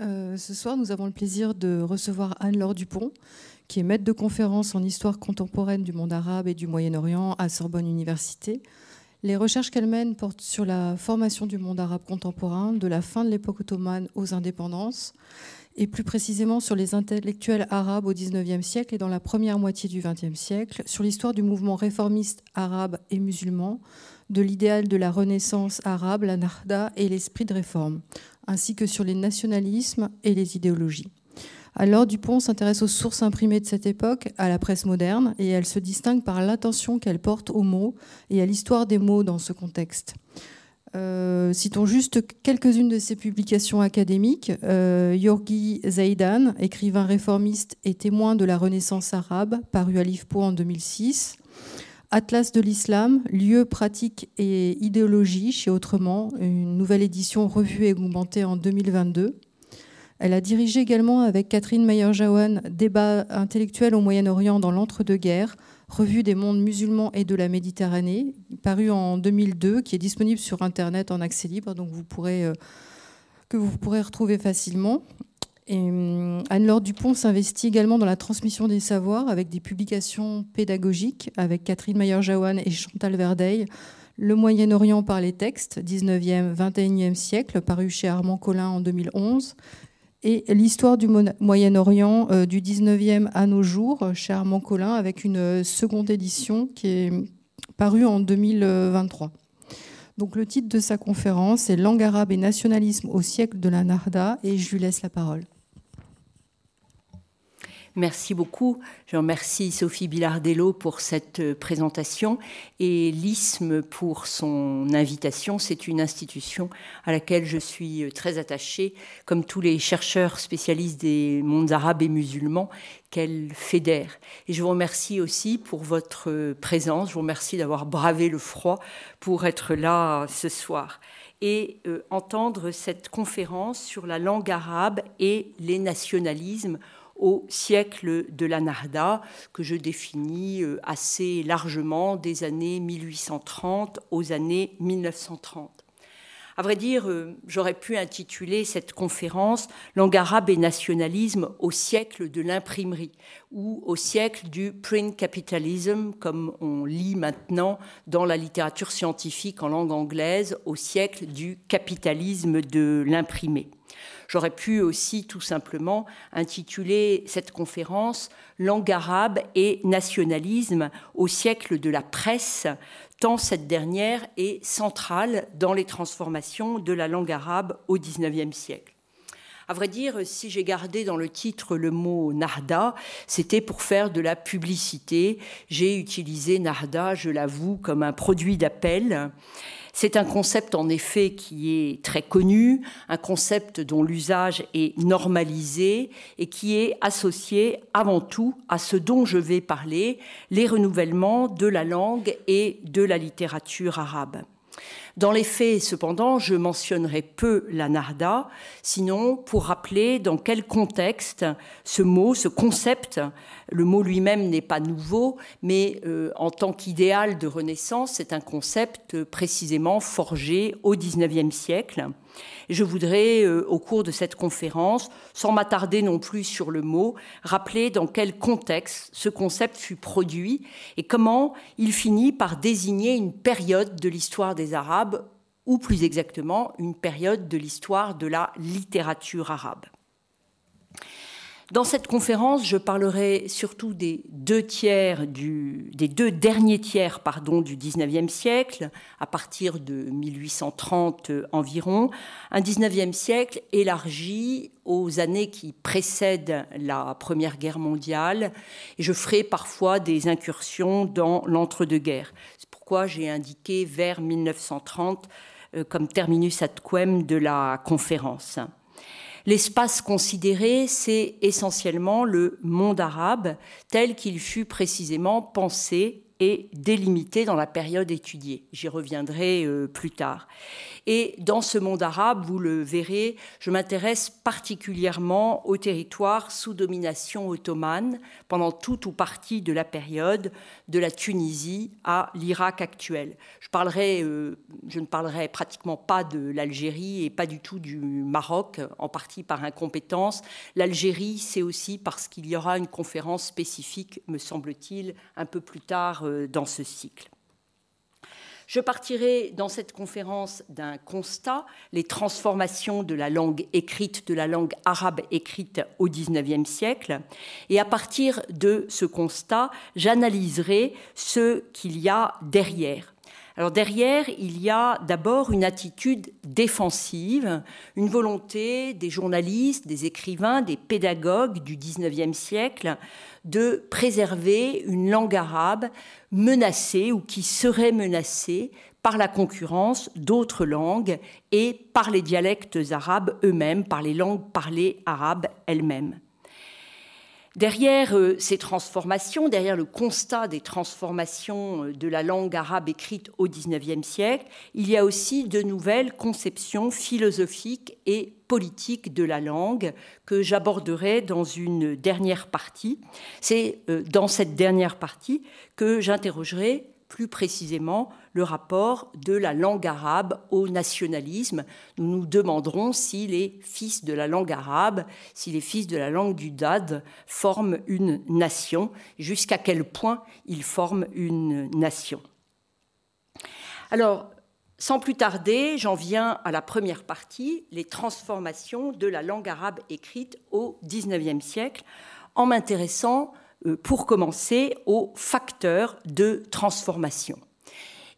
Euh, ce soir, nous avons le plaisir de recevoir Anne-Laure Dupont, qui est maître de conférence en histoire contemporaine du monde arabe et du Moyen-Orient à Sorbonne Université. Les recherches qu'elle mène portent sur la formation du monde arabe contemporain, de la fin de l'époque ottomane aux indépendances, et plus précisément sur les intellectuels arabes au XIXe siècle et dans la première moitié du XXe siècle, sur l'histoire du mouvement réformiste arabe et musulman, de l'idéal de la Renaissance arabe, la Nahda et l'esprit de réforme, ainsi que sur les nationalismes et les idéologies. Alors Dupont s'intéresse aux sources imprimées de cette époque, à la presse moderne, et elle se distingue par l'attention qu'elle porte aux mots et à l'histoire des mots dans ce contexte. Euh, citons juste quelques-unes de ses publications académiques. Euh, Yorgi Zaidan, écrivain réformiste et témoin de la Renaissance arabe, paru à l'IFPO en 2006. Atlas de l'islam, lieu, pratique et idéologie chez Autrement, une nouvelle édition revue et augmentée en 2022. Elle a dirigé également avec Catherine Meyer-Jawan Débat intellectuel au Moyen-Orient dans l'entre-deux-guerres, revue des mondes musulmans et de la Méditerranée, paru en 2002, qui est disponible sur Internet en accès libre, donc euh, que vous pourrez retrouver facilement. Hum, Anne-Laure Dupont s'investit également dans la transmission des savoirs avec des publications pédagogiques avec Catherine Mayer-Jawan et Chantal Verdeil. Le Moyen-Orient par les textes, 19e, 21e siècle, paru chez Armand Collin en 2011. Et l'histoire du Moyen-Orient euh, du 19e à nos jours, chez Armand Collin, avec une euh, seconde édition qui est parue en 2023. Donc le titre de sa conférence est Langue arabe et nationalisme au siècle de la Narda et je lui laisse la parole. Merci beaucoup. Je remercie Sophie Bilardello pour cette euh, présentation et l'ISM pour son invitation. C'est une institution à laquelle je suis euh, très attachée, comme tous les chercheurs spécialistes des mondes arabes et musulmans qu'elle fédère. Et je vous remercie aussi pour votre euh, présence. Je vous remercie d'avoir bravé le froid pour être là ce soir et entendre cette conférence sur la langue arabe et les nationalismes au siècle de la Narda, que je définis euh, assez largement des années 1830 aux années 1930. À vrai dire, euh, j'aurais pu intituler cette conférence Langue arabe et nationalisme au siècle de l'imprimerie ou au siècle du print capitalism, comme on lit maintenant dans la littérature scientifique en langue anglaise, au siècle du capitalisme de l'imprimé. J'aurais pu aussi tout simplement intituler cette conférence Langue arabe et nationalisme au siècle de la presse, tant cette dernière est centrale dans les transformations de la langue arabe au XIXe siècle. À vrai dire, si j'ai gardé dans le titre le mot Narda, c'était pour faire de la publicité. J'ai utilisé Narda, je l'avoue, comme un produit d'appel. C'est un concept en effet qui est très connu, un concept dont l'usage est normalisé et qui est associé avant tout à ce dont je vais parler, les renouvellements de la langue et de la littérature arabe. Dans les faits, cependant, je mentionnerai peu la narda, sinon pour rappeler dans quel contexte ce mot, ce concept, le mot lui-même n'est pas nouveau, mais euh, en tant qu'idéal de Renaissance, c'est un concept précisément forgé au XIXe siècle. je voudrais, euh, au cours de cette conférence, sans m'attarder non plus sur le mot, rappeler dans quel contexte ce concept fut produit et comment il finit par désigner une période de l'histoire des Arabes, ou plus exactement une période de l'histoire de la littérature arabe. Dans cette conférence, je parlerai surtout des deux tiers des deux derniers tiers, pardon, du XIXe siècle, à partir de 1830 environ, un XIXe siècle élargi aux années qui précèdent la Première Guerre mondiale, et je ferai parfois des incursions dans l'entre-deux-guerres. C'est pourquoi j'ai indiqué vers 1930 euh, comme terminus ad quem de la conférence. L'espace considéré, c'est essentiellement le monde arabe tel qu'il fut précisément pensé est délimité dans la période étudiée. J'y reviendrai euh, plus tard. Et dans ce monde arabe, vous le verrez, je m'intéresse particulièrement aux territoires sous domination ottomane pendant toute ou partie de la période, de la Tunisie à l'Irak actuel. Je, parlerai, euh, je ne parlerai pratiquement pas de l'Algérie et pas du tout du Maroc, en partie par incompétence. L'Algérie, c'est aussi parce qu'il y aura une conférence spécifique, me semble-t-il, un peu plus tard euh, dans ce cycle. Je partirai dans cette conférence d'un constat, les transformations de la langue écrite, de la langue arabe écrite au XIXe siècle. Et à partir de ce constat, j'analyserai ce qu'il y a derrière. Alors derrière, il y a d'abord une attitude défensive, une volonté des journalistes, des écrivains, des pédagogues du XIXe siècle de préserver une langue arabe menacée ou qui serait menacée par la concurrence d'autres langues et par les dialectes arabes eux-mêmes, par les langues parlées arabes elles-mêmes. Derrière euh, ces transformations, derrière le constat des transformations euh, de la langue arabe écrite au XIXe siècle, il y a aussi de nouvelles conceptions philosophiques et politiques de la langue que j'aborderai dans une dernière partie. C'est euh, dans cette dernière partie que j'interrogerai plus précisément le rapport de la langue arabe au nationalisme. Nous nous demanderons si les fils de la langue arabe, si les fils de la langue du Dad forment une nation, jusqu'à quel point ils forment une nation. Alors, sans plus tarder, j'en viens à la première partie, les transformations de la langue arabe écrite au XIXe siècle, en m'intéressant pour commencer, aux facteurs de transformation.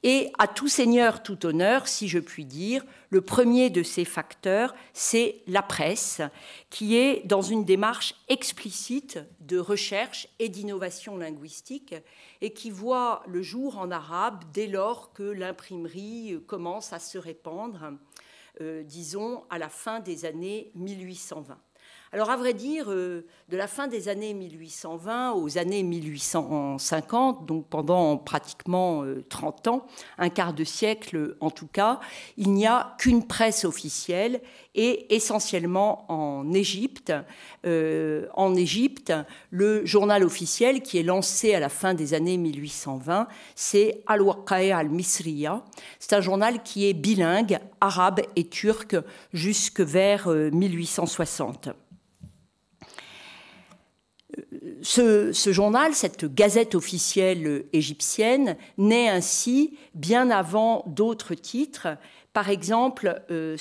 Et à tout seigneur, tout honneur, si je puis dire, le premier de ces facteurs, c'est la presse, qui est dans une démarche explicite de recherche et d'innovation linguistique, et qui voit le jour en arabe dès lors que l'imprimerie commence à se répandre, euh, disons, à la fin des années 1820. Alors, à vrai dire, euh, de la fin des années 1820 aux années 1850, donc pendant pratiquement 30 euh, ans, un quart de siècle en tout cas, il n'y a qu'une presse officielle et essentiellement en Égypte. Euh, en Égypte, le journal officiel qui est lancé à la fin des années 1820, c'est Al-Waqa'i al-Misriya. C'est un journal qui est bilingue, arabe et turc, jusque vers 1860 ce, journal, cette gazette officielle égyptienne, naît ainsi bien avant d'autres titres. Par exemple, euh,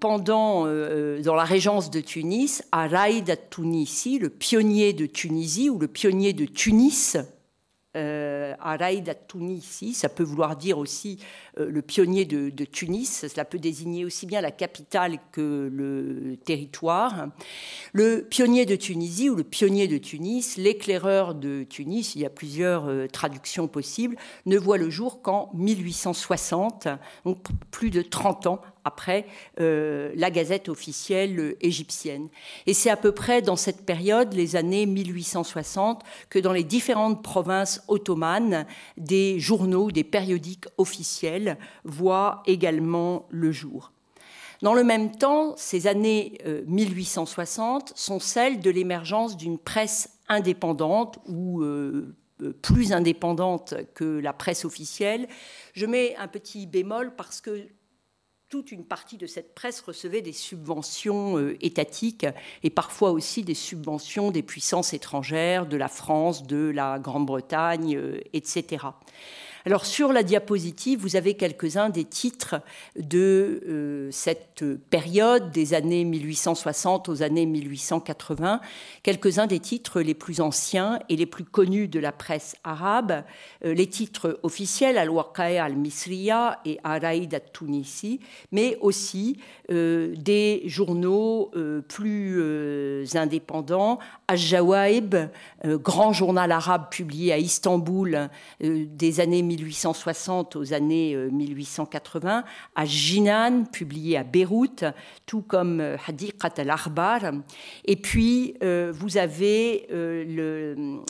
pendant euh, dans la régence de Tunis, Araïd Tunisi, le pionnier de Tunisie ou le pionnier de Tunis, euh, Araïd Tunisi, ça peut vouloir dire aussi euh, le pionnier de, Tunis, cela peut désigner aussi bien la capitale que le territoire. Le pionnier de Tunisie ou le pionnier de Tunis, l'éclaireur de Tunis, il y a plusieurs euh, traductions possibles, ne voit le jour qu'en 1860, donc plus de 30 ans après euh, la gazette officielle égyptienne. Et c'est à peu près dans cette période, les années 1860, que dans les différentes provinces ottomanes, des journaux, des périodiques officiels voient également le jour. Dans le même temps, ces années 1860 euh, sont celles de l'émergence d'une presse indépendante ou euh, plus indépendante que la presse officielle. Je mets un petit bémol parce que toute une partie de cette presse recevait des subventions euh, étatiques et parfois aussi des subventions des puissances étrangères, de la France, de la Grande-Bretagne, euh, etc. Alors sur la diapositive, vous avez quelques-uns des titres de euh, cette période des années 1860 aux années 1880, quelques-uns des titres les plus anciens et les plus connus de la presse arabe, euh, les titres officiels Al-Waqa'i al-Misriya et Araïd al-Tunisi, mais aussi euh, des journaux plus indépendants, Al-Jawaib, grand journal arabe publié à Istanbul des années 1860 aux années 1880, euh, à Jinan, publié à Beyrouth, tout comme euh, Hadiqat al-Arbar. Et puis, euh, vous avez le,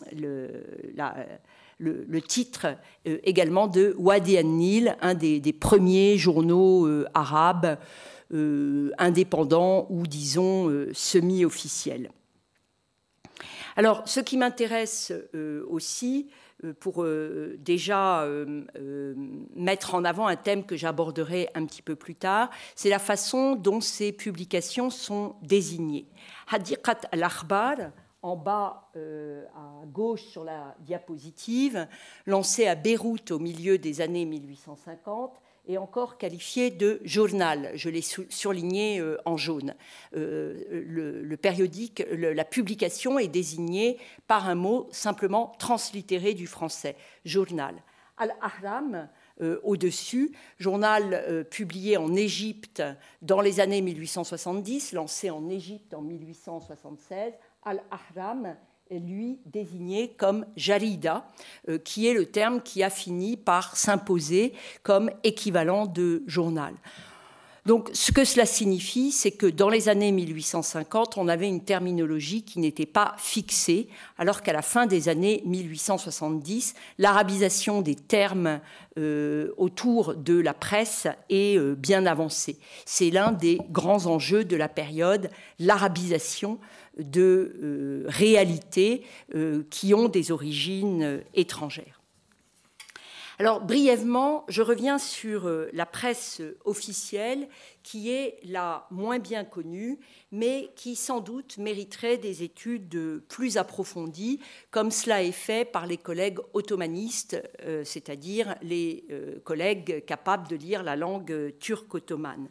le, titre également de Wadi an-Nil, un des, premiers journaux arabes indépendants ou disons semi-officiels. Alors, ce qui m'intéresse aussi, pour euh, déjà euh, mettre en avant un thème que j'aborderai un petit peu plus tard, c'est la façon dont ces publications sont désignées. Hadiqat al-Akhbar, en bas à gauche sur la diapositive, lancé à Beyrouth au milieu des années 1850, encore qualifié de journal. Je l'ai surligné euh, en jaune. Euh, le, périodique, la publication est désignée par un mot simplement translittéré du français, journal. Al-Ahram, euh, au-dessus, journal publié en Égypte dans les années 1870, lancé en Égypte en 1876. Al-Ahram lui désigné comme jarida, euh, qui est le terme qui a fini par s'imposer comme équivalent de journal. Donc, ce que cela signifie, c'est que dans les années 1850, on avait une terminologie qui n'était pas fixée, alors qu'à la fin des années 1870, l'arabisation des termes euh, autour de la presse est euh, bien avancée. C'est l'un des grands enjeux de la période, l'arabisation de euh, réalités euh, qui ont des origines euh, étrangères. Alors brièvement, je reviens sur la presse officielle qui est la moins bien connue, mais qui sans doute mériterait des études plus approfondies, comme cela est fait par les collègues ottomanistes, c'est-à-dire les collègues capables de lire la langue turque-ottomane.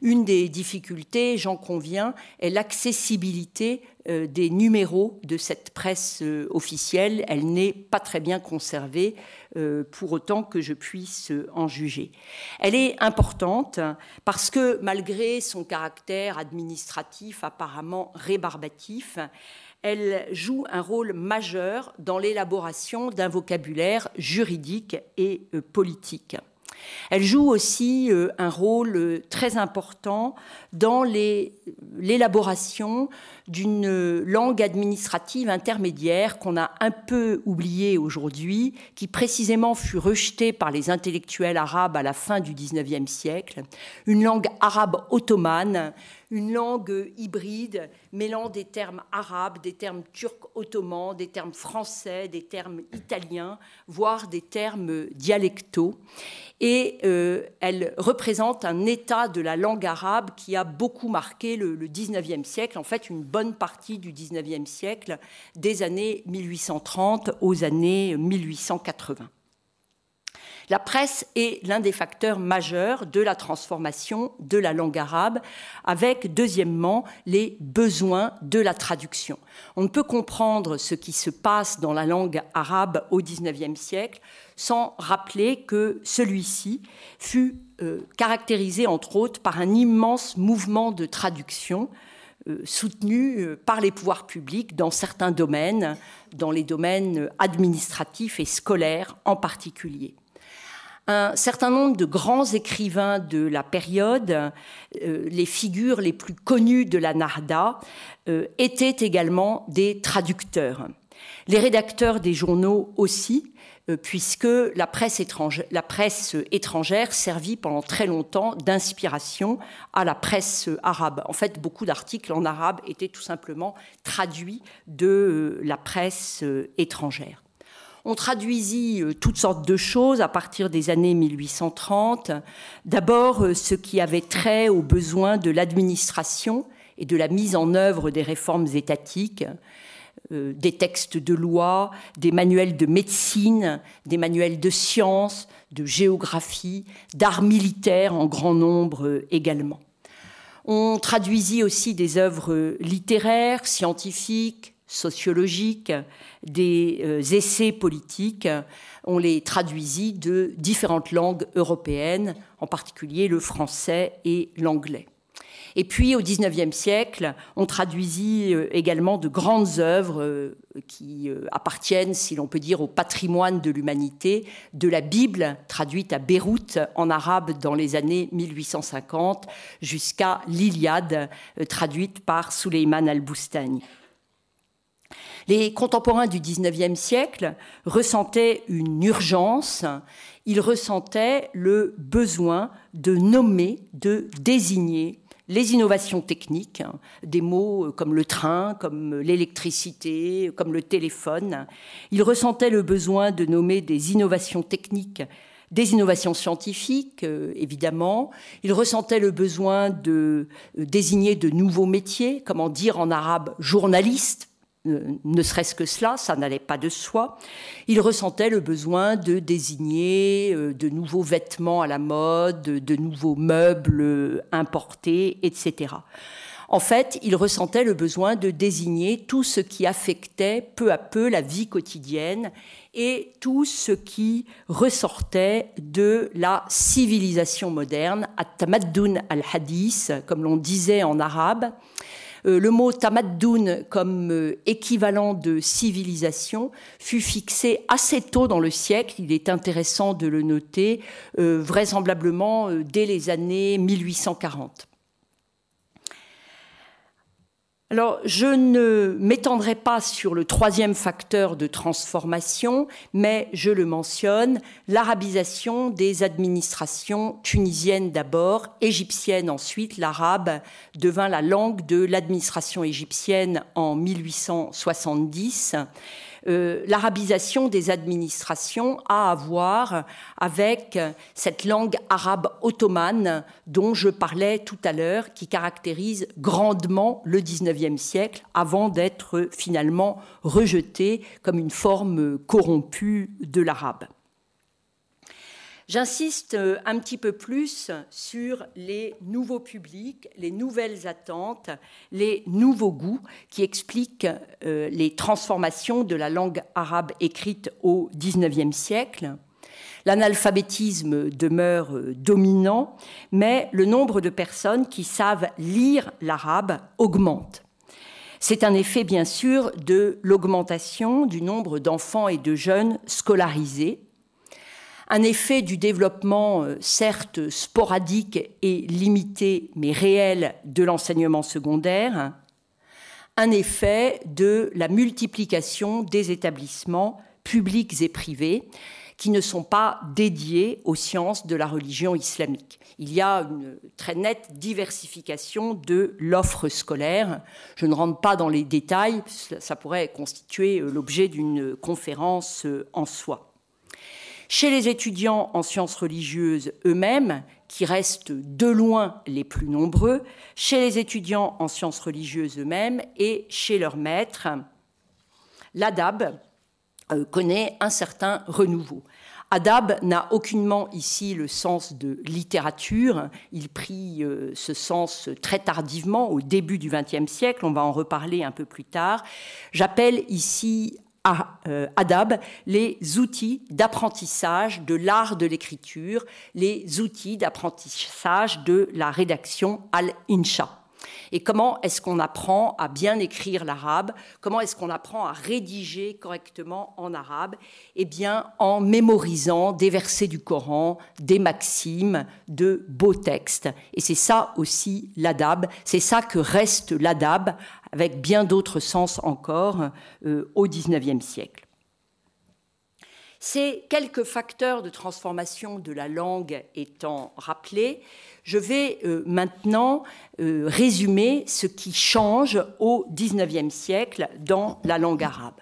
Une des difficultés, j'en conviens, est l'accessibilité euh, des numéros de cette presse euh, officielle. Elle n'est pas très bien conservée, euh, pour autant que je puisse en juger. Elle est importante parce que malgré son caractère administratif apparemment rébarbatif, elle joue un rôle majeur dans l'élaboration d'un vocabulaire juridique et politique. Elle joue aussi euh, un rôle euh, très important dans l'élaboration d'une langue administrative intermédiaire qu'on a un peu oubliée aujourd'hui, qui précisément fut rejetée par les intellectuels arabes à la fin du XIXe siècle, une langue arabe ottomane, une langue hybride mêlant des termes arabes, des termes turcs ottomans, des termes français, des termes italiens, voire des termes dialectaux. Et euh, elle représente un état de la langue arabe qui a beaucoup marqué le, le 19e siècle, en fait une bonne partie du 19e siècle, des années 1830 aux années 1880. La presse est l'un des facteurs majeurs de la transformation de la langue arabe, avec, deuxièmement, les besoins de la traduction. On ne peut comprendre ce qui se passe dans la langue arabe au XIXe siècle sans rappeler que celui-ci fut euh, caractérisé, entre autres, par un immense mouvement de traduction euh, soutenu euh, par les pouvoirs publics dans certains domaines, dans les domaines administratifs et scolaires en particulier un certain nombre de grands écrivains de la période, euh, les figures les plus connues de la Narda, euh, étaient également des traducteurs. Les rédacteurs des journaux aussi, euh, puisque la presse, étrangère, servit pendant très longtemps d'inspiration à la presse arabe. En fait, beaucoup d'articles en arabe étaient tout simplement traduits de la presse étrangère. On traduisit euh, toutes sortes de choses à partir des années 1830. D'abord, euh, ce qui avait trait aux besoins de l'administration et de la mise en œuvre des réformes étatiques, euh, des textes de loi, des manuels de médecine, des manuels de sciences, de géographie, d'art militaire en grand nombre également. On traduisit aussi des œuvres littéraires, scientifiques, sociologiques, des euh, essais politiques. On les traduisit de différentes langues européennes, en particulier le français et l'anglais. Et puis au XIXe siècle, on traduisit euh, également de grandes œuvres euh, qui appartiennent, si l'on peut dire, au patrimoine de l'humanité, de la Bible, traduite à Beyrouth en arabe dans les années 1850, jusqu'à l'Iliade, traduite par Suleiman al-Boustani. Les contemporains du XIXe siècle ressentaient une urgence, ils ressentaient le besoin de nommer, de désigner les innovations techniques, hein, des mots comme le train, comme l'électricité, comme le téléphone. Ils ressentaient le besoin de nommer des innovations techniques des innovations scientifiques, euh, évidemment. Ils ressentaient le besoin de euh, désigner de nouveaux métiers, comment dire en arabe journaliste, euh, ne serait-ce que cela, ça n'allait pas de soi. Il ressentait le besoin de désigner euh, de nouveaux vêtements à la mode, de nouveaux meubles euh, importés, etc. En fait, il ressentait le besoin de désigner tout ce qui affectait peu à peu la vie quotidienne et tout ce qui ressortait de la civilisation moderne, at-tamaddun al-hadith, comme l'on disait en arabe, le mot tamaddoun comme euh, équivalent de civilisation fut fixé assez tôt dans le siècle, il est intéressant de le noter, euh, vraisemblablement dès les années 1840. Alors, je ne m'étendrai pas sur le troisième facteur de transformation, mais je le mentionne, l'arabisation des administrations tunisiennes d'abord, égyptiennes ensuite. L'arabe devint la langue de l'administration égyptienne en 1870. Euh, l'arabisation des administrations a à voir avec cette langue arabe ottomane dont je parlais tout à l'heure, qui caractérise grandement le XIXe siècle avant d'être finalement rejetée comme une forme corrompue de l'arabe. J'insiste euh, un petit peu plus sur les nouveaux publics, les nouvelles attentes, les nouveaux goûts qui expliquent euh, les transformations de la langue arabe écrite au XIXe siècle. L'analphabétisme demeure euh, dominant, mais le nombre de personnes qui savent lire l'arabe augmente. C'est un effet, bien sûr, de l'augmentation du nombre d'enfants et de jeunes scolarisés, un effet du développement, euh, certes sporadique et limité, mais réel, de l'enseignement secondaire, un effet de la multiplication des établissements publics et privés qui ne sont pas dédiés aux sciences de la religion islamique. Il y a une très nette diversification de l'offre scolaire. Je ne rentre pas dans les détails, ça pourrait constituer euh, l'objet d'une conférence euh, en soi. Chez les étudiants en sciences religieuses eux-mêmes, qui restent de loin les plus nombreux, chez les étudiants en sciences religieuses eux-mêmes et chez leurs maîtres, l'ADAB euh, connaît un certain renouveau. Adab n'a aucunement ici le sens de littérature. Il prit euh, ce sens très tardivement, au début du XXe siècle. On va en reparler un peu plus tard. J'appelle ici euh, ADAB les outils d'apprentissage de l'art de l'écriture, les outils d'apprentissage de la rédaction al-insha. Et comment est-ce qu'on apprend à bien écrire l'arabe? Comment est-ce qu'on apprend à rédiger correctement en arabe? Eh bien, en mémorisant des versets du Coran, des maximes, de beaux textes. Et c'est ça aussi l'adab, c'est ça que reste l'adab, avec bien d'autres sens encore, euh, au XIXe siècle. Ces quelques facteurs de transformation de la langue étant rappelés, je vais euh, maintenant euh, résumer ce qui change au XIXe siècle dans la langue arabe.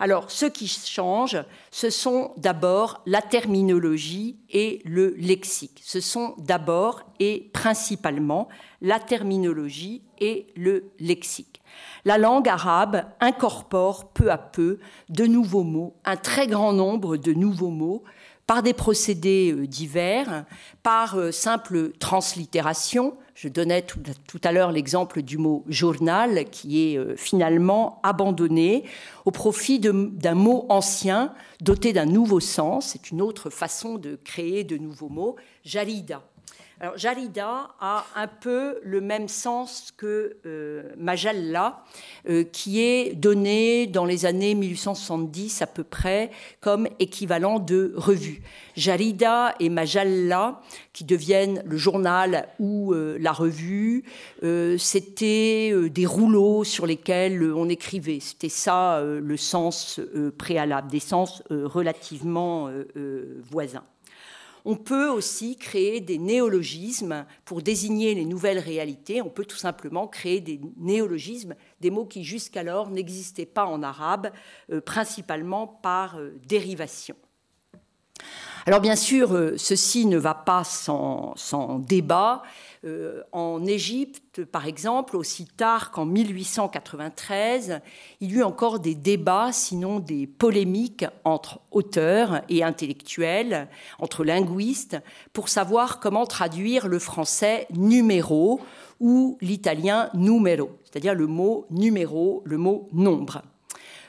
Alors, ce qui change, ce sont d'abord la terminologie et le lexique. Ce sont d'abord et principalement la terminologie et le lexique. La langue arabe incorpore peu à peu de nouveaux mots, un très grand nombre de nouveaux mots, par des procédés euh, divers, par euh, simple translittération. Je donnais tout, à l'heure l'exemple du mot journal qui est euh, finalement abandonné au profit d'un mot ancien doté d'un nouveau sens. C'est une autre façon de créer de nouveaux mots, jalida. Alors, Jarida a un peu le même sens que euh, Majalla, euh, qui est donné dans les années 1870 à peu près comme équivalent de revue. Jarida et Majalla, qui deviennent le journal ou euh, la revue, c'était des rouleaux sur lesquels on écrivait. C'était ça le sens préalable, des sens relativement voisins. On peut aussi créer des néologismes pour désigner les nouvelles réalités. On peut tout simplement créer des néologismes, des mots qui jusqu'alors n'existaient pas en arabe, euh, principalement par euh, dérivation. Alors bien sûr, euh, ceci ne va pas sans, débat. Euh, en Égypte, par exemple, aussi tard qu'en 1893, il y eut encore des débats, sinon des polémiques entre auteurs et intellectuels, entre linguistes, pour savoir comment traduire le français numéro ou l'italien numero, c'est-à-dire le mot numéro, le mot nombre.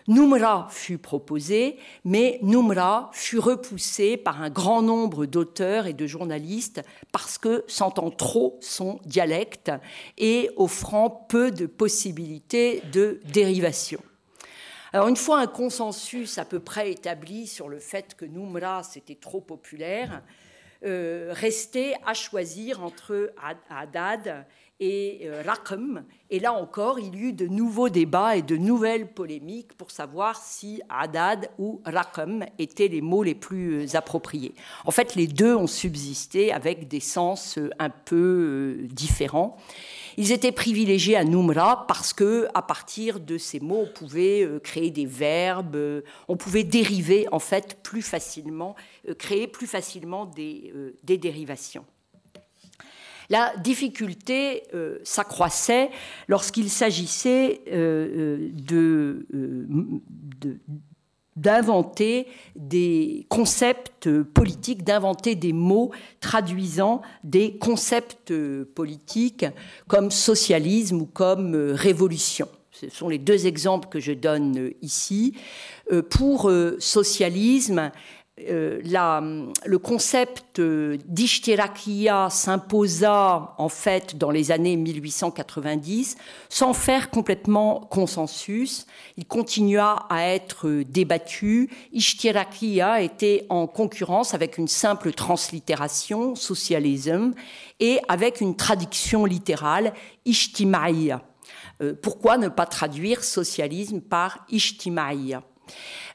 Numra fut proposé, mais Numra fut repoussé par un grand nombre d'auteurs et de journalistes parce que sentant trop son dialecte et offrant peu de possibilités de dérivation. Alors une fois un consensus à peu près établi sur le fait que Numra c'était trop populaire, euh, restait à choisir entre Haddad et euh, Et là encore, il y eut de nouveaux débats et de nouvelles polémiques pour savoir si Haddad ou Raqam étaient les mots les plus euh, appropriés. En fait, les deux ont subsisté avec des sens euh, un peu euh, différents. Ils étaient privilégiés à Numra parce que, à partir de ces mots, on pouvait créer des verbes, on pouvait dériver en fait plus facilement, créer plus facilement des dérivations. La difficulté euh, s'accroissait lorsqu'il s'agissait euh, euh, d'inventer des concepts politiques, d'inventer des mots traduisant des concepts politiques comme socialisme ou comme révolution. Ce sont les deux exemples que je donne ici. Pour socialisme, euh, le concept d'Ishtirakia s'imposa en fait dans les années 1890 sans faire complètement consensus. Il continua à être débattu. Ishtirakia était en concurrence avec une simple translittération, socialisme, et avec une traduction littérale, Ishtimaïa. Euh, pourquoi ne pas traduire socialisme par Ishtimaïa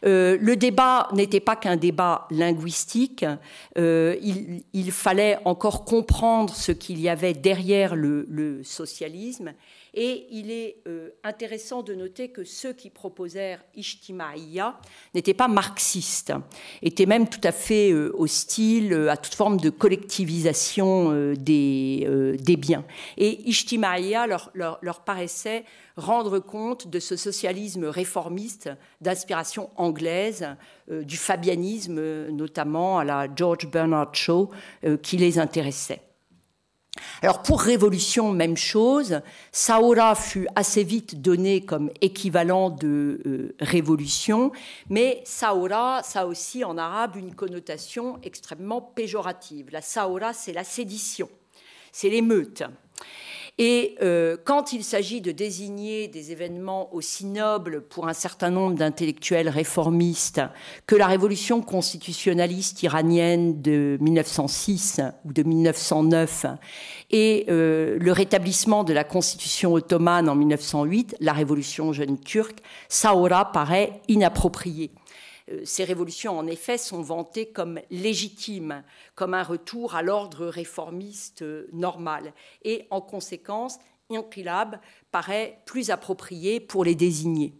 euh, le débat n'était pas qu'un débat linguistique, euh, il, fallait encore comprendre ce qu'il y avait derrière le socialisme et il est euh, intéressant de noter que ceux qui proposèrent Ishtimaïya n'étaient pas marxistes, étaient même tout à fait euh, hostiles euh, à toute forme de collectivisation des, biens. Et Ishtimaïya leur, leur, leur paraissait rendre compte de ce socialisme réformiste d'inspiration anglaise, du fabianisme notamment à la George Bernard Shaw, qui les intéressait. Alors pour révolution, même chose. Saora fut assez vite donné comme équivalent de euh, révolution, mais Saora, ça aussi en arabe une connotation extrêmement péjorative. La Saora, c'est la sédition, c'est l'émeute. Et euh, quand il s'agit de désigner des événements aussi nobles pour un certain nombre d'intellectuels réformistes que la révolution constitutionnaliste iranienne de 1906 ou de 1909 et euh, le rétablissement de la constitution ottomane en 1908, la révolution jeune turque, Saora paraît inapproprié. Euh, ces révolutions, en effet, sont vantées comme légitimes, comme un retour à l'ordre réformiste euh, normal. Et en conséquence, inqilab paraît plus approprié pour les désigner.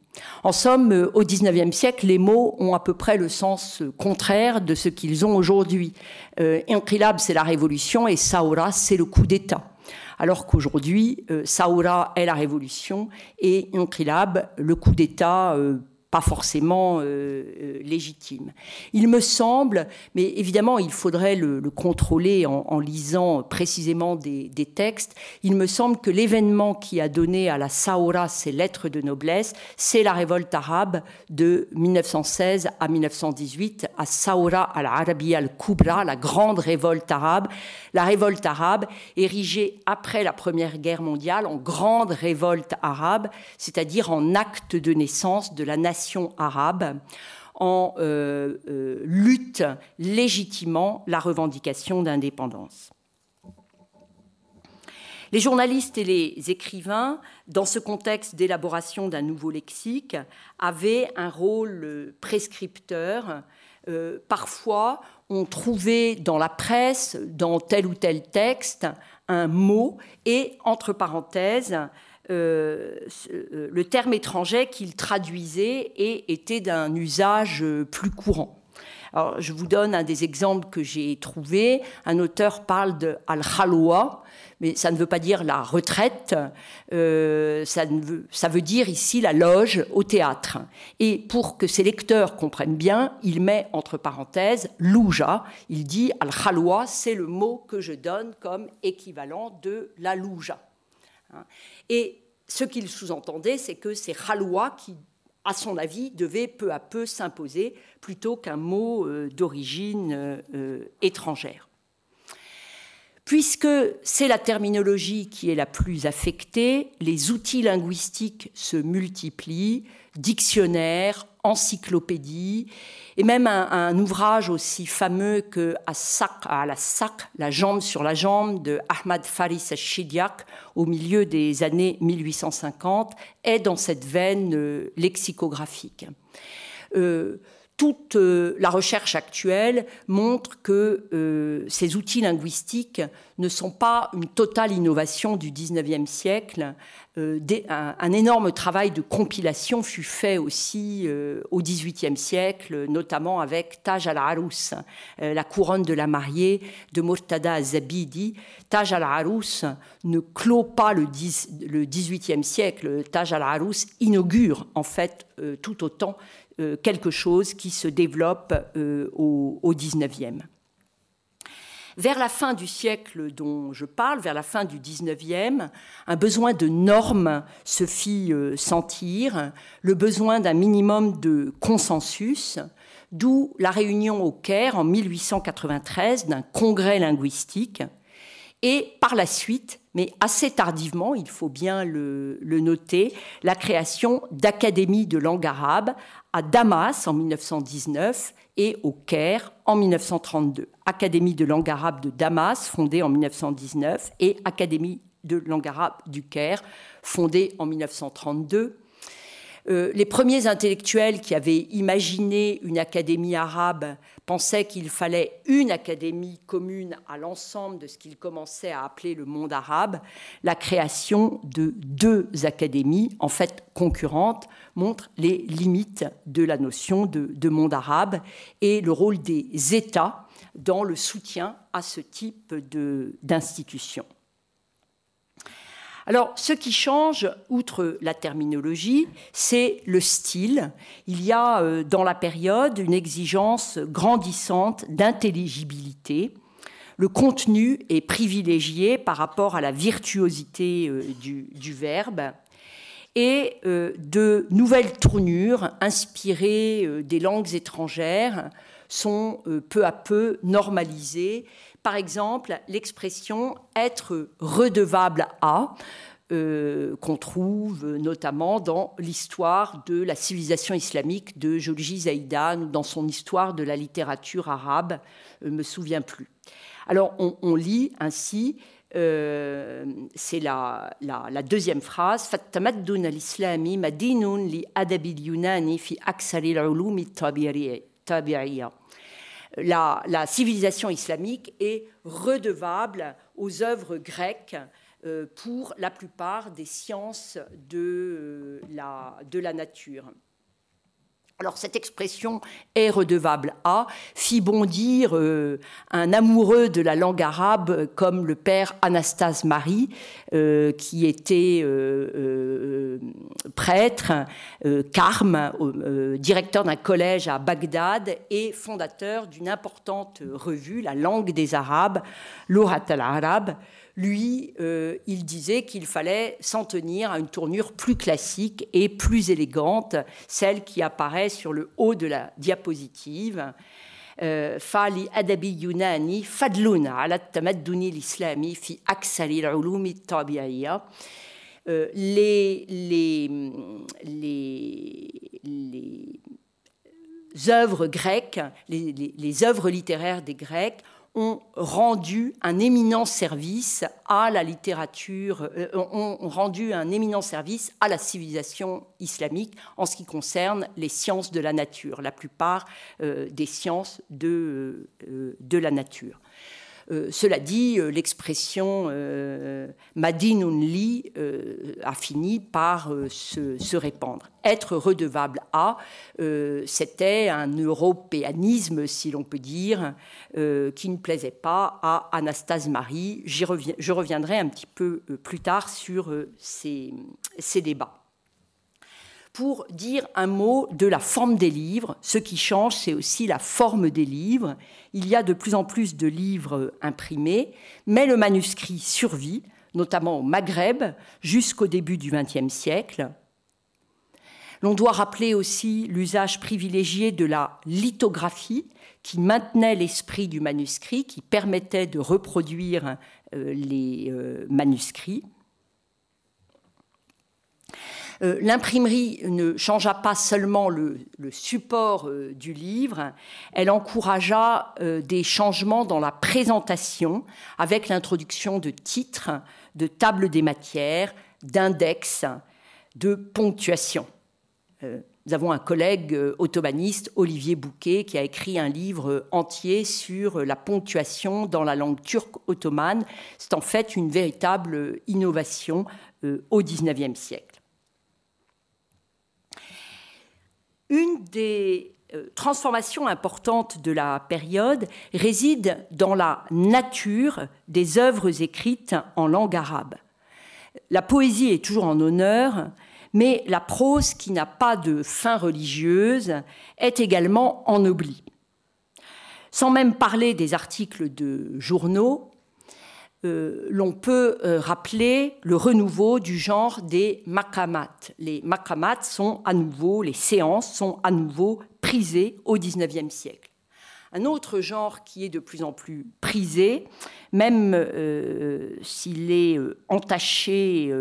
En somme, euh, au XIXe siècle, les mots ont à peu près le sens contraire de ce qu'ils ont aujourd'hui. inqilab, c'est la révolution et Saoura, c'est le coup d'État. Alors qu'aujourd'hui, Saoura est la révolution et inqilab, le coup d'État pas forcément légitime. Il me semble, mais évidemment il faudrait le, contrôler en, lisant précisément des, des, textes, il me semble que l'événement qui a donné à la Saoura ses lettres de noblesse, c'est la révolte arabe de 1916 à 1918, à Saoura al-Arabiya al-Kubra, la grande révolte arabe, la révolte arabe érigée après la Première Guerre mondiale en grande révolte arabe, c'est-à-dire en acte de naissance de la nation arabe en euh, euh, lutte légitimement la revendication d'indépendance. Les journalistes et les écrivains, dans ce contexte d'élaboration d'un nouveau lexique, avaient un rôle prescripteur. Euh, parfois, on trouvait dans la presse, dans tel ou tel texte, un mot et, entre parenthèses, euh, euh, le terme étranger qu'il traduisait et était d'un usage euh, plus courant. Alors, je vous donne un des exemples que j'ai trouvé. Un auteur parle de al-khalwa, mais ça ne veut pas dire la retraite, ça, veut, dire ici la loge au théâtre. Et pour que ses lecteurs comprennent bien, il met entre parenthèses louja. Il dit al-khalwa, c'est le mot que je donne comme équivalent de la louja. Hein. Et ce qu'il sous-entendait, c'est que c'est Khaloua qui, à son avis, devait peu à peu s'imposer plutôt qu'un mot euh, d'origine euh, euh, étrangère. Puisque c'est la terminologie qui est la plus affectée, les outils linguistiques se multiplient, dictionnaires, encyclopédies, et même un, ouvrage aussi fameux que à la sac, la jambe sur la jambe de Ahmad Faris al-Shidiak au milieu des années 1850 est dans cette veine euh, lexicographique. Euh, toute euh, la recherche actuelle montre que euh, ces outils linguistiques ne sont pas une totale innovation du XIXe siècle. Euh, un, énorme travail de compilation fut fait aussi au XVIIIe siècle, notamment avec Taj al-Arous, la couronne de la mariée de Murtada Zabidi. Taj al-Arous ne clôt pas le, XVIIIe siècle. Taj al-Arous inaugure en fait tout autant quelque chose qui se développe euh, au, au 19e. Vers la fin du siècle dont je parle, vers la fin du 19e, un besoin de normes se fit euh, sentir, le besoin d'un minimum de consensus, d'où la réunion au Caire en 1893 d'un congrès linguistique, et par la suite, mais assez tardivement, il faut bien le, le noter, la création d'académies de langue arabe à Damas en 1919 et au Caire en 1932. Académie de langue arabe de Damas, fondée en 1919, et Académie de langue arabe du Caire, fondée en 1932. Euh, les premiers intellectuels qui avaient imaginé une académie arabe pensaient qu'il fallait une académie commune à l'ensemble de ce qu'ils commençaient à appeler le monde arabe. La création de deux académies, en fait concurrentes, montre les limites de la notion de monde arabe et le rôle des États dans le soutien à ce type d'institutions. Alors, ce qui change, outre la terminologie, c'est le style. Il y a euh, dans la période une exigence grandissante d'intelligibilité. Le contenu est privilégié par rapport à la virtuosité euh, du, verbe et euh, de nouvelles tournures inspirées des langues étrangères sont peu à peu normalisées par exemple l'expression être redevable à, euh, qu'on trouve notamment dans l'histoire de la civilisation islamique de Jolji Zaïdan ou dans son histoire de la littérature arabe, je euh, me souviens plus. Alors on, lit ainsi, euh, c'est la, la, deuxième phrase, li adabil yunani fi aksari al-ulumi la, civilisation islamique est redevable aux œuvres grecques euh, pour la plupart des sciences de, euh, la nature. Alors cette expression est redevable à fit bondir euh, un amoureux de la langue arabe comme le père Anastase Marie, euh, qui était euh, prêtre, carme, directeur d'un collège à Bagdad et fondateur d'une importante revue, La langue des Arabes, l'Orat al-Arab, lui, euh, il disait qu'il fallait s'en tenir à une tournure plus classique et plus élégante, celle qui apparaît sur le haut de la diapositive. Euh, l'ulumi tabi'iyya. Euh, les, les, œuvres grecques, les œuvres littéraires des Grecs ont rendu un éminent service à la littérature, euh, ont, rendu un éminent service à la civilisation islamique en ce qui concerne les sciences de la nature, la plupart euh, des sciences euh, de la nature. Euh, cela dit, euh, l'expression euh, Madinunli a fini par se, répandre. Être redevable à, c'était un européanisme, si l'on peut dire, qui ne plaisait pas à Anastase Marie. je reviendrai un petit peu plus tard sur ces débats pour dire un mot de la forme des livres. Ce qui change, c'est aussi la forme des livres. Il y a de plus en plus de livres imprimés, mais le manuscrit survit, notamment au Maghreb, jusqu'au début du XXe siècle. L'on doit rappeler aussi l'usage privilégié de la lithographie, qui maintenait l'esprit du manuscrit, qui permettait de reproduire euh, les euh, manuscrits. Euh, l'imprimerie ne changea pas seulement le, support euh, du livre, elle encouragea euh, des changements dans la présentation avec l'introduction de titres, de tables des matières, d'index, de ponctuation. Nous avons un collègue ottomaniste, Olivier Bouquet, qui a écrit un livre entier sur la ponctuation dans la langue turque ottomane. C'est en fait une véritable innovation au XIXe siècle. Une des euh, transformations importantes de la période réside dans la nature des œuvres écrites en langue arabe. La poésie est toujours en honneur, mais la prose qui n'a pas de fin religieuse est également ennoblie. Sans même parler des articles de journaux, euh, l'on peut euh, rappeler le renouveau du genre des makamat. Les makamat sont à nouveau, les séances sont à nouveau prisées au XIXe siècle. Un autre genre qui est de plus en plus prisé, même euh, s'il est entaché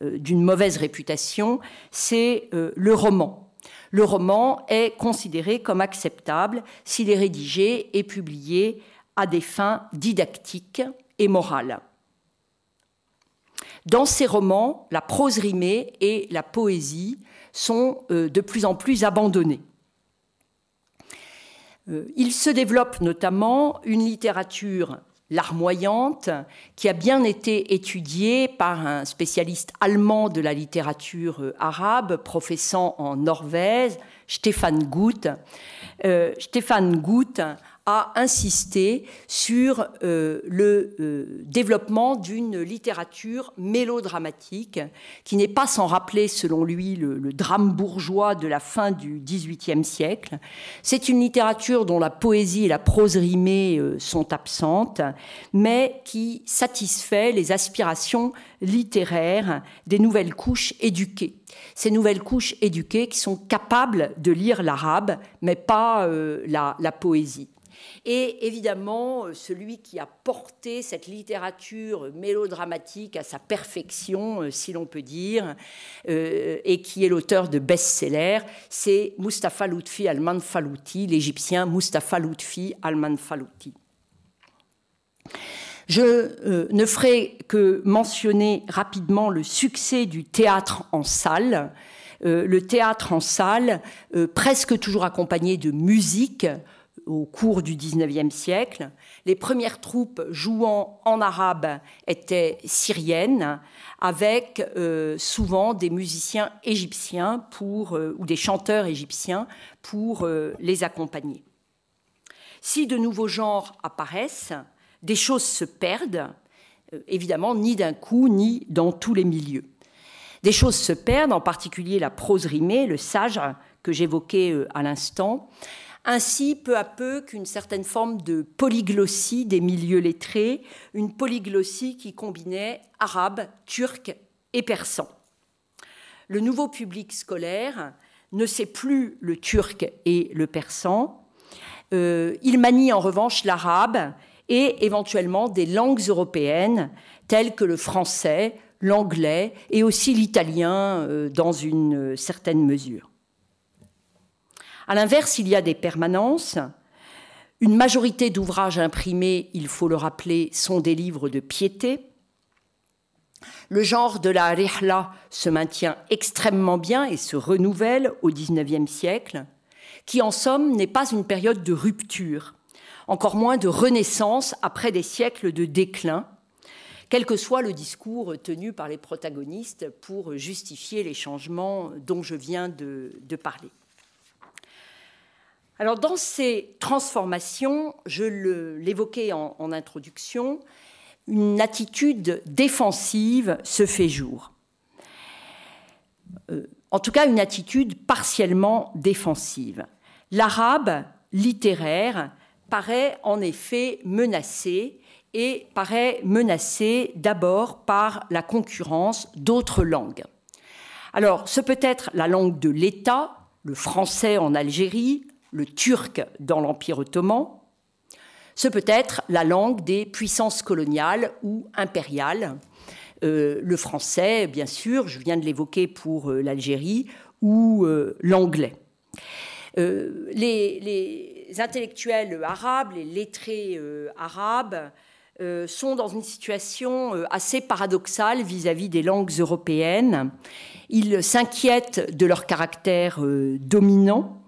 d'une mauvaise réputation, c'est le roman. Le roman est considéré comme acceptable s'il est rédigé et publié à des fins didactiques et morale. Dans ces romans, la prose rimée et la poésie sont euh, de plus en plus abandonnées. Euh, il se développe notamment une littérature larmoyante qui a bien été étudiée par un spécialiste allemand de la littérature euh, arabe professant en Norvège, Stefan Guth. Stefan Guth a insisté sur euh, le euh, développement d'une littérature mélodramatique qui n'est pas sans rappeler, selon lui, le, drame bourgeois de la fin du XVIIIe siècle. C'est une littérature dont la poésie et la prose rimée euh, sont absentes, mais qui satisfait les aspirations littéraires des nouvelles couches éduquées. Ces nouvelles couches éduquées qui sont capables de lire l'arabe, mais pas la poésie. Et évidemment, euh, celui qui a porté cette littérature mélodramatique à sa perfection, euh, si l'on peut dire, euh, et qui est l'auteur de best-sellers, c'est Mustafa Lutfi al-Manfalouti, l'Égyptien Mustafa Lutfi al-Manfalouti. Je ne ferai que mentionner rapidement le succès du théâtre en salle. le théâtre en salle, presque toujours accompagné de musique, au cours du XIXe siècle. Les premières troupes jouant en arabe étaient syriennes, avec euh, souvent des musiciens égyptiens pour, euh, ou des chanteurs égyptiens pour euh, les accompagner. Si de nouveaux genres apparaissent, des choses se perdent, évidemment, ni d'un coup, ni dans tous les milieux. Des choses se perdent, en particulier la prose rimée, le sage que j'évoquais à l'instant, ainsi peu à peu qu'une certaine forme de polyglossie des milieux lettrés, une polyglossie qui combinait arabe, turc et persan. Le nouveau public scolaire ne sait plus le turc et le persan. Euh, il manie en revanche l'arabe et éventuellement des langues européennes telles que le français, l'anglais et aussi l'italien euh, dans une certaine mesure. À l'inverse, il y a des permanences. Une majorité d'ouvrages imprimés, il faut le rappeler, sont des livres de piété. Le genre de la rihla se maintient extrêmement bien et se renouvelle au XIXe siècle, qui en somme n'est pas une période de rupture, encore moins de renaissance après des siècles de déclin, quel que soit le discours tenu par les protagonistes pour justifier les changements dont je viens de, de parler. Alors dans ces transformations, je l'évoquais en, introduction, une attitude défensive se fait jour. Euh, en tout cas, une attitude partiellement défensive. L'arabe littéraire paraît en effet menacé et paraît menacé d'abord par la concurrence d'autres langues. Alors, ce peut être la langue de l'État, le français en Algérie, le turc dans l'Empire ottoman, ce peut être la langue des puissances coloniales ou impériales. Euh, le français, bien sûr, je viens de l'évoquer pour euh, l'Algérie, ou euh, l'anglais. Les, les, intellectuels arabes, les lettrés arabes, sont dans une situation assez paradoxale vis-à-vis des langues européennes. Ils s'inquiètent de leur caractère dominant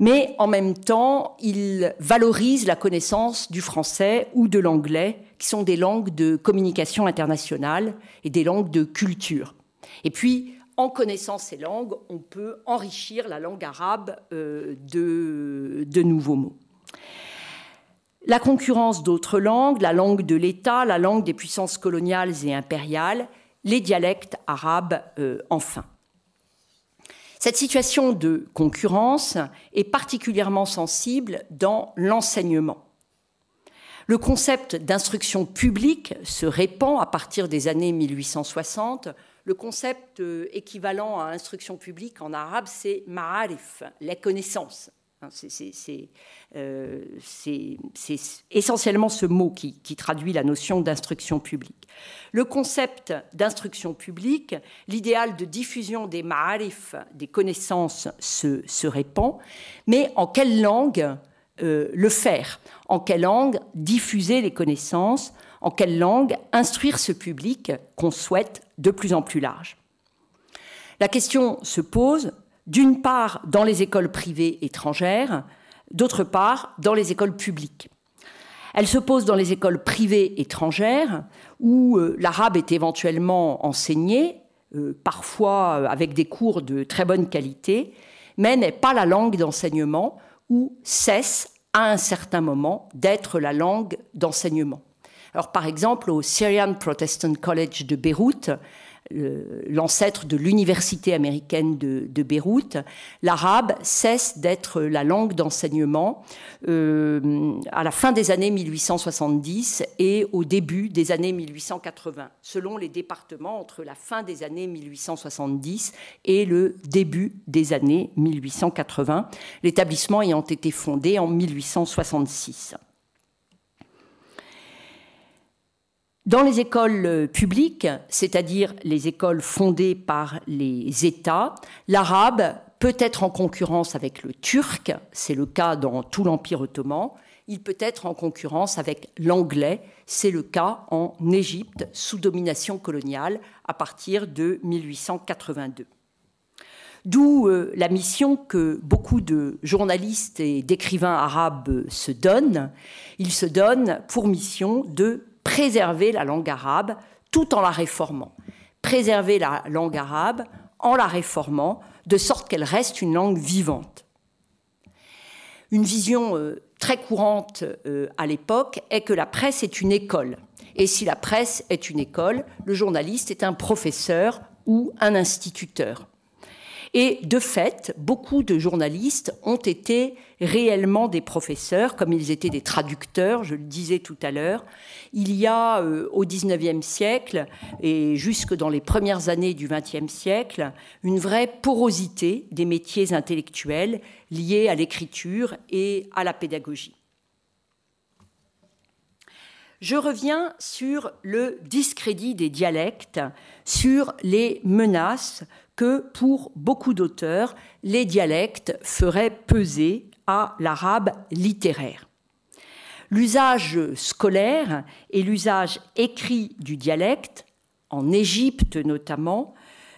mais en même temps, il valorise la connaissance du français ou de l'anglais, qui sont des langues de communication internationale et des langues de culture. Et puis, en connaissant ces langues, on peut enrichir la langue arabe euh, de, nouveaux mots. La concurrence d'autres langues, la langue de l'État, la langue des puissances coloniales et impériales, les dialectes arabes euh, enfin. Cette situation de concurrence est particulièrement sensible dans l'enseignement. Le concept d'instruction publique se répand à partir des années 1860. Le concept euh, équivalent à instruction publique en arabe, c'est ma'arif, les connaissances. Hein, euh, c'est essentiellement ce mot qui, traduit la notion d'instruction publique. Le concept d'instruction publique, l'idéal de diffusion des ma'arif, des connaissances, se, répand, mais en quelle langue euh, le faire? En quelle langue diffuser les connaissances? En quelle langue instruire ce public qu'on souhaite de plus en plus large? La question se pose d'une part dans les écoles privées étrangères, d'autre part dans les écoles publiques. Elle se pose dans les écoles privées étrangères, où euh, l'arabe est éventuellement enseigné, euh, parfois euh, avec des cours de très bonne qualité, mais n'est pas la langue d'enseignement, ou cesse à un certain moment d'être la langue d'enseignement. Alors, par exemple, au Syrian Protestant College de Beyrouth, l'ancêtre de l'université américaine de, Beyrouth, l'arabe cesse d'être la langue d'enseignement euh, à la fin des années 1870 et au début des années 1880, selon les départements entre la fin des années 1870 et le début des années 1880, l'établissement ayant été fondé en 1866. Dans les écoles euh, publiques, c'est-à-dire les écoles fondées par les États, l'arabe peut être en concurrence avec le turc, c'est le cas dans tout l'Empire ottoman, il peut être en concurrence avec l'anglais, c'est le cas en Égypte sous domination coloniale à partir de 1882. D'où euh, la mission que beaucoup de journalistes et d'écrivains arabes se donnent. Ils se donnent pour mission de préserver la langue arabe tout en la réformant. Préserver la langue arabe en la réformant de sorte qu'elle reste une langue vivante. Une vision euh, très courante euh, à l'époque est que la presse est une école. Et si la presse est une école, le journaliste est un professeur ou un instituteur. Et de fait, beaucoup de journalistes ont été réellement des professeurs, comme ils étaient des traducteurs, je le disais tout à l'heure. Il y a euh, au XIXe siècle et jusque dans les premières années du XXe siècle une vraie porosité des métiers intellectuels liés à l'écriture et à la pédagogie. Je reviens sur le discrédit des dialectes, sur les menaces que pour beaucoup d'auteurs, les dialectes feraient peser à l'arabe littéraire. L'usage scolaire et l'usage écrit du dialecte, en Égypte notamment,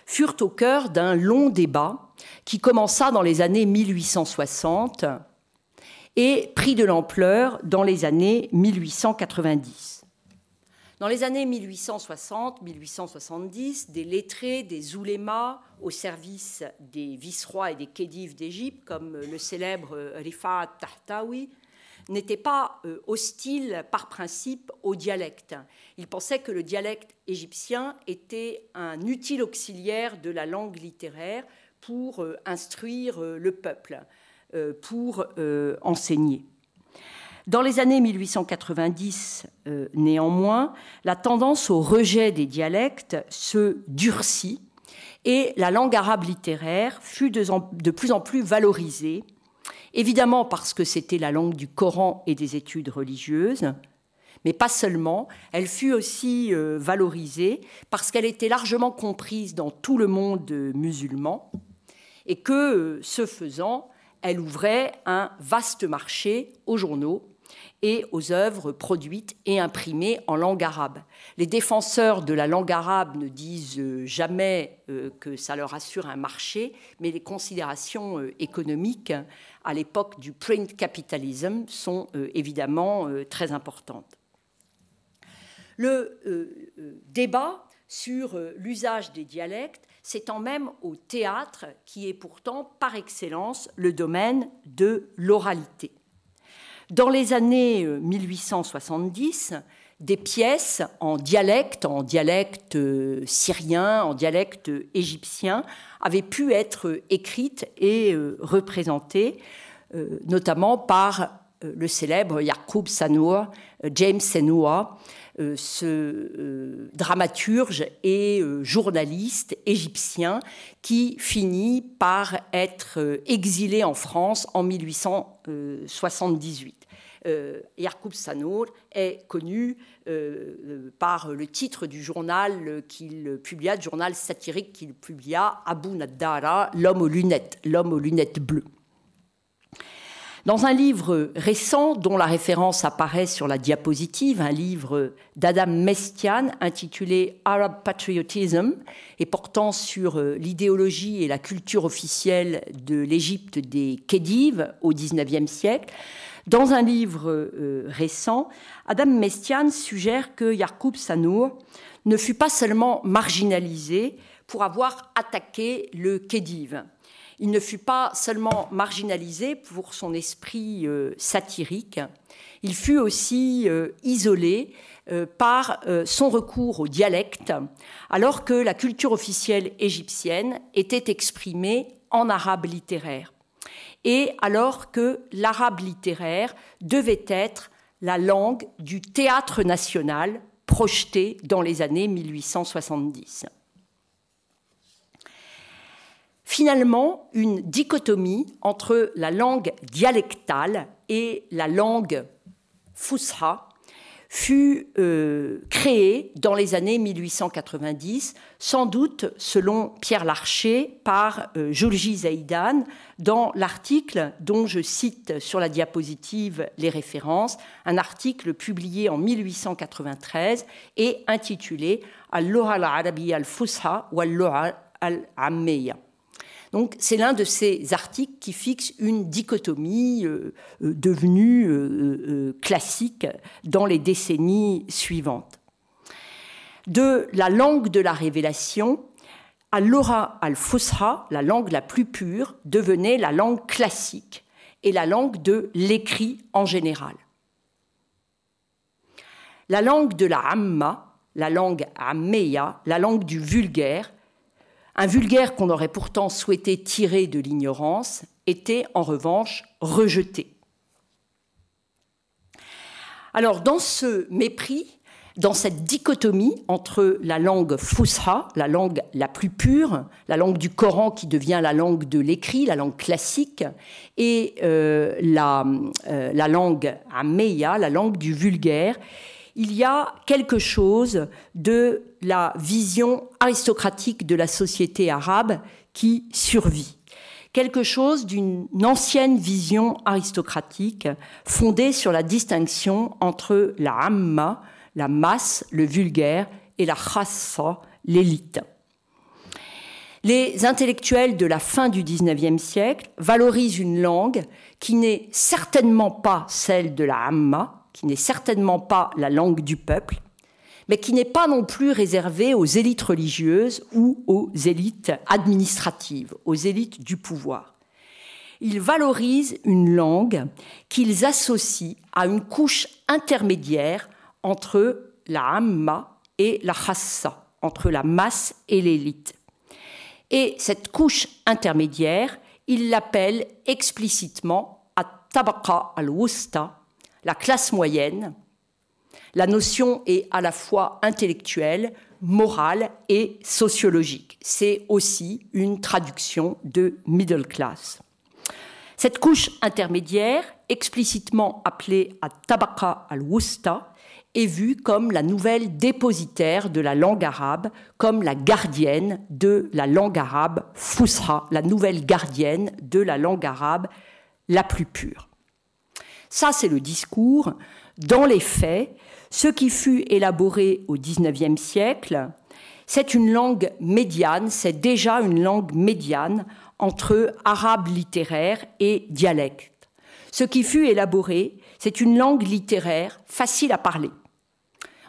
furent au cœur d'un long débat qui commença dans les années 1860 et prit de l'ampleur dans les années 1890. Dans les années 1860-1870, des lettrés, des oulémas au service des vice-rois et des khedives d'Égypte, comme le célèbre Rifat Tahtawi, n'étaient pas euh, hostiles par principe au dialecte. Ils pensaient que le dialecte égyptien était un utile auxiliaire de la langue littéraire pour euh, instruire euh, le peuple, pour enseigner. Dans les années 1890, euh, néanmoins, la tendance au rejet des dialectes se durcit et la langue arabe littéraire fut de, plus en plus valorisée, évidemment parce que c'était la langue du Coran et des études religieuses, mais pas seulement, elle fut aussi euh, valorisée parce qu'elle était largement comprise dans tout le monde musulman et que, euh, ce faisant, elle ouvrait un vaste marché aux journaux et aux œuvres produites et imprimées en langue arabe. Les défenseurs de la langue arabe ne disent euh, jamais euh, que ça leur assure un marché, mais les considérations euh, économiques à l'époque du print capitalism sont évidemment très importantes. Le débat sur l'usage des dialectes s'étend même au théâtre, qui est pourtant par excellence le domaine de l'oralité. Dans les années 1870, euh, des pièces en dialecte, en dialecte euh, syrien, en dialecte égyptien, avaient pu être écrites et euh, représentées, notamment par le célèbre Yaqub Sanour, James Senoua, ce dramaturge et journaliste égyptien qui finit par être exilé en France en 1878 euh, Sanour est connu euh, euh, par le titre du journal qu'il publia, du journal satirique qu'il publia, Abu Naddara, L'homme aux lunettes, l'homme aux lunettes bleues. Dans un livre récent dont la référence apparaît sur la diapositive, un livre d'Adam Mestian intitulé Arab Patriotism et portant sur l'idéologie et la culture officielle de l'Égypte des Khedives au XIXe siècle, dans un livre euh, récent, Adam Mestian suggère que Yarkoub Sanour ne fut pas seulement marginalisé pour avoir attaqué le Khedive. Il ne fut pas seulement marginalisé pour son esprit euh, satirique, il fut aussi euh, isolé par son recours au dialecte, alors que la culture officielle égyptienne était exprimée en arabe littéraire et alors que l'arabe littéraire devait être la langue du théâtre national projeté dans les années 1870. Finalement, une dichotomie entre la langue dialectale et la langue fusha fut euh, créé dans les années 1890, sans doute selon Pierre Larcher par euh, Zaidan dans l'article dont je cite sur la diapositive les références, un article publié en 1893 et intitulé Al-Lugha al-Arabiyya al-Fusha ou Al-Lugha al-Ammiya. Donc c'est l'un de ces articles qui fixe une dichotomie euh, euh, devenue euh, classique dans les décennies suivantes. De la langue de la révélation, à l'aura al-fusra, la langue la plus pure, devenait la langue classique et la langue de l'écrit en général. La langue de la amma, la langue ammeya, la langue du vulgaire, un vulgaire qu'on aurait pourtant souhaité tirer de l'ignorance, était en revanche rejeté. Alors dans ce mépris, dans cette dichotomie entre la langue fusha, la langue la plus pure, la langue du Coran qui devient la langue de l'écrit, la langue classique, et euh, la, euh, la langue ameya, la langue du vulgaire, il y a quelque chose de la vision aristocratique de la société arabe qui survit. Quelque chose d'une ancienne vision aristocratique fondée sur la distinction entre la amma, la masse, le vulgaire, et la khassa, l'élite. Les intellectuels de la fin du XIXe siècle valorisent une langue qui n'est certainement pas celle de la amma, qui n'est certainement pas la langue du peuple, mais qui n'est pas non plus réservée aux élites religieuses ou aux élites administratives, aux élites du pouvoir. Ils valorisent une langue qu'ils associent à une couche intermédiaire entre la amma et la khassa, entre la masse et l'élite. Et cette couche intermédiaire, ils l'appellent explicitement at-tabaqa al-wusta, la classe moyenne, la notion est à la fois intellectuelle, morale et sociologique. C'est aussi une traduction de middle class. Cette couche intermédiaire, explicitement appelée à tabaqa al-wusta, est vue comme la nouvelle dépositaire de la langue arabe, comme la gardienne de la langue arabe fusra, la nouvelle gardienne de la langue arabe la plus pure. Ça, c'est le discours. Dans les faits, ce qui fut élaboré au XIXe siècle, c'est une langue médiane, c'est déjà une langue médiane entre arabe littéraire et dialecte. Ce qui fut élaboré, c'est une langue littéraire facile à parler.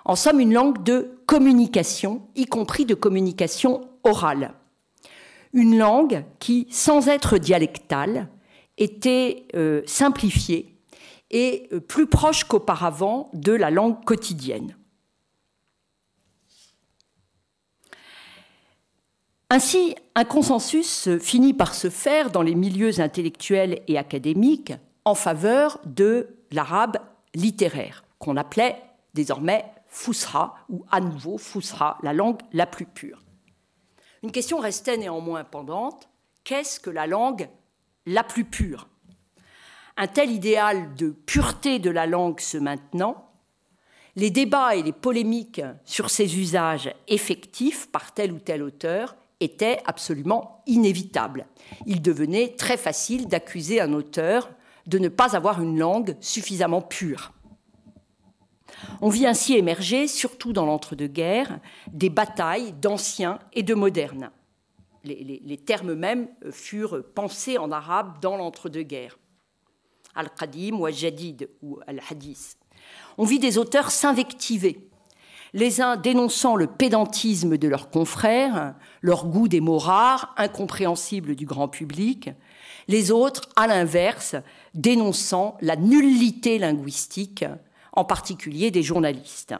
En somme, une langue de communication, y compris de communication orale. Une langue qui, sans être dialectale, était euh, simplifiée et euh, plus proche qu'auparavant de la langue quotidienne. Ainsi, un consensus finit par se faire dans les milieux intellectuels et académiques en faveur de l'arabe littéraire, qu'on appelait désormais Fusra, ou à nouveau Fusra, la langue la plus pure. Une question restait néanmoins pendante qu'est-ce que la langue la plus pure? Un tel idéal de pureté de la langue se maintenant, les débats et les polémiques sur ses usages effectifs par tel ou tel auteur étaient absolument inévitables. Il devenait très facile d'accuser un auteur de ne pas avoir une langue suffisamment pure. On vit ainsi émerger, surtout dans l'entre-deux-guerres, des batailles d'anciens et de modernes. Les, les termes mêmes furent pensés en arabe dans l'entre-deux-guerres al-Qadim ou al-Jadid ou al-Hadith. On vit des auteurs s'invectiver, les uns dénonçant le pédantisme de leurs confrères, leur goût des mots rares, incompréhensibles du grand public, les autres, à l'inverse, dénonçant la nullité linguistique, en particulier des journalistes.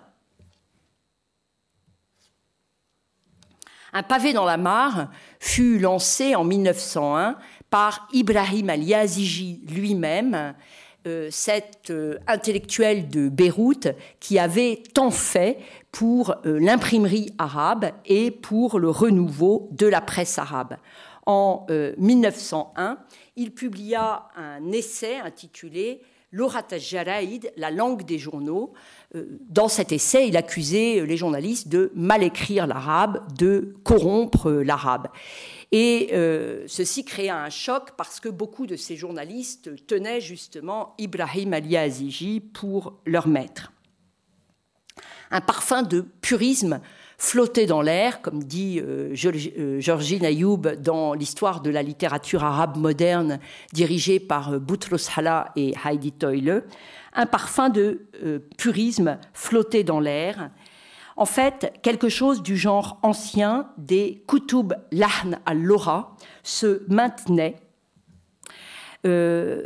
Un pavé dans la mare fut lancé en 1901 par Ibrahim al-Yaziji lui-même, euh, cet euh, intellectuel de Beyrouth qui avait tant fait pour euh, l'imprimerie arabe et pour le renouveau de la presse arabe. En 1901, il publia un essai intitulé L'Orat Jaraïd, la langue des journaux. Dans cet essai, il accusait les journalistes de mal écrire l'arabe, de corrompre l'arabe. Et euh, ceci créa un choc parce que beaucoup de ces journalistes tenaient justement Ibrahim Ali pour leur maître. Un parfum de purisme flotter dans l'air, comme dit euh, Georgine Ayoub dans l'histoire de la littérature arabe moderne dirigée par Boutros Hala et Heidi Toile, un parfum de purisme flotté dans l'air. En fait, quelque chose du genre ancien des Kutub Lahn al-Lora se maintenait euh,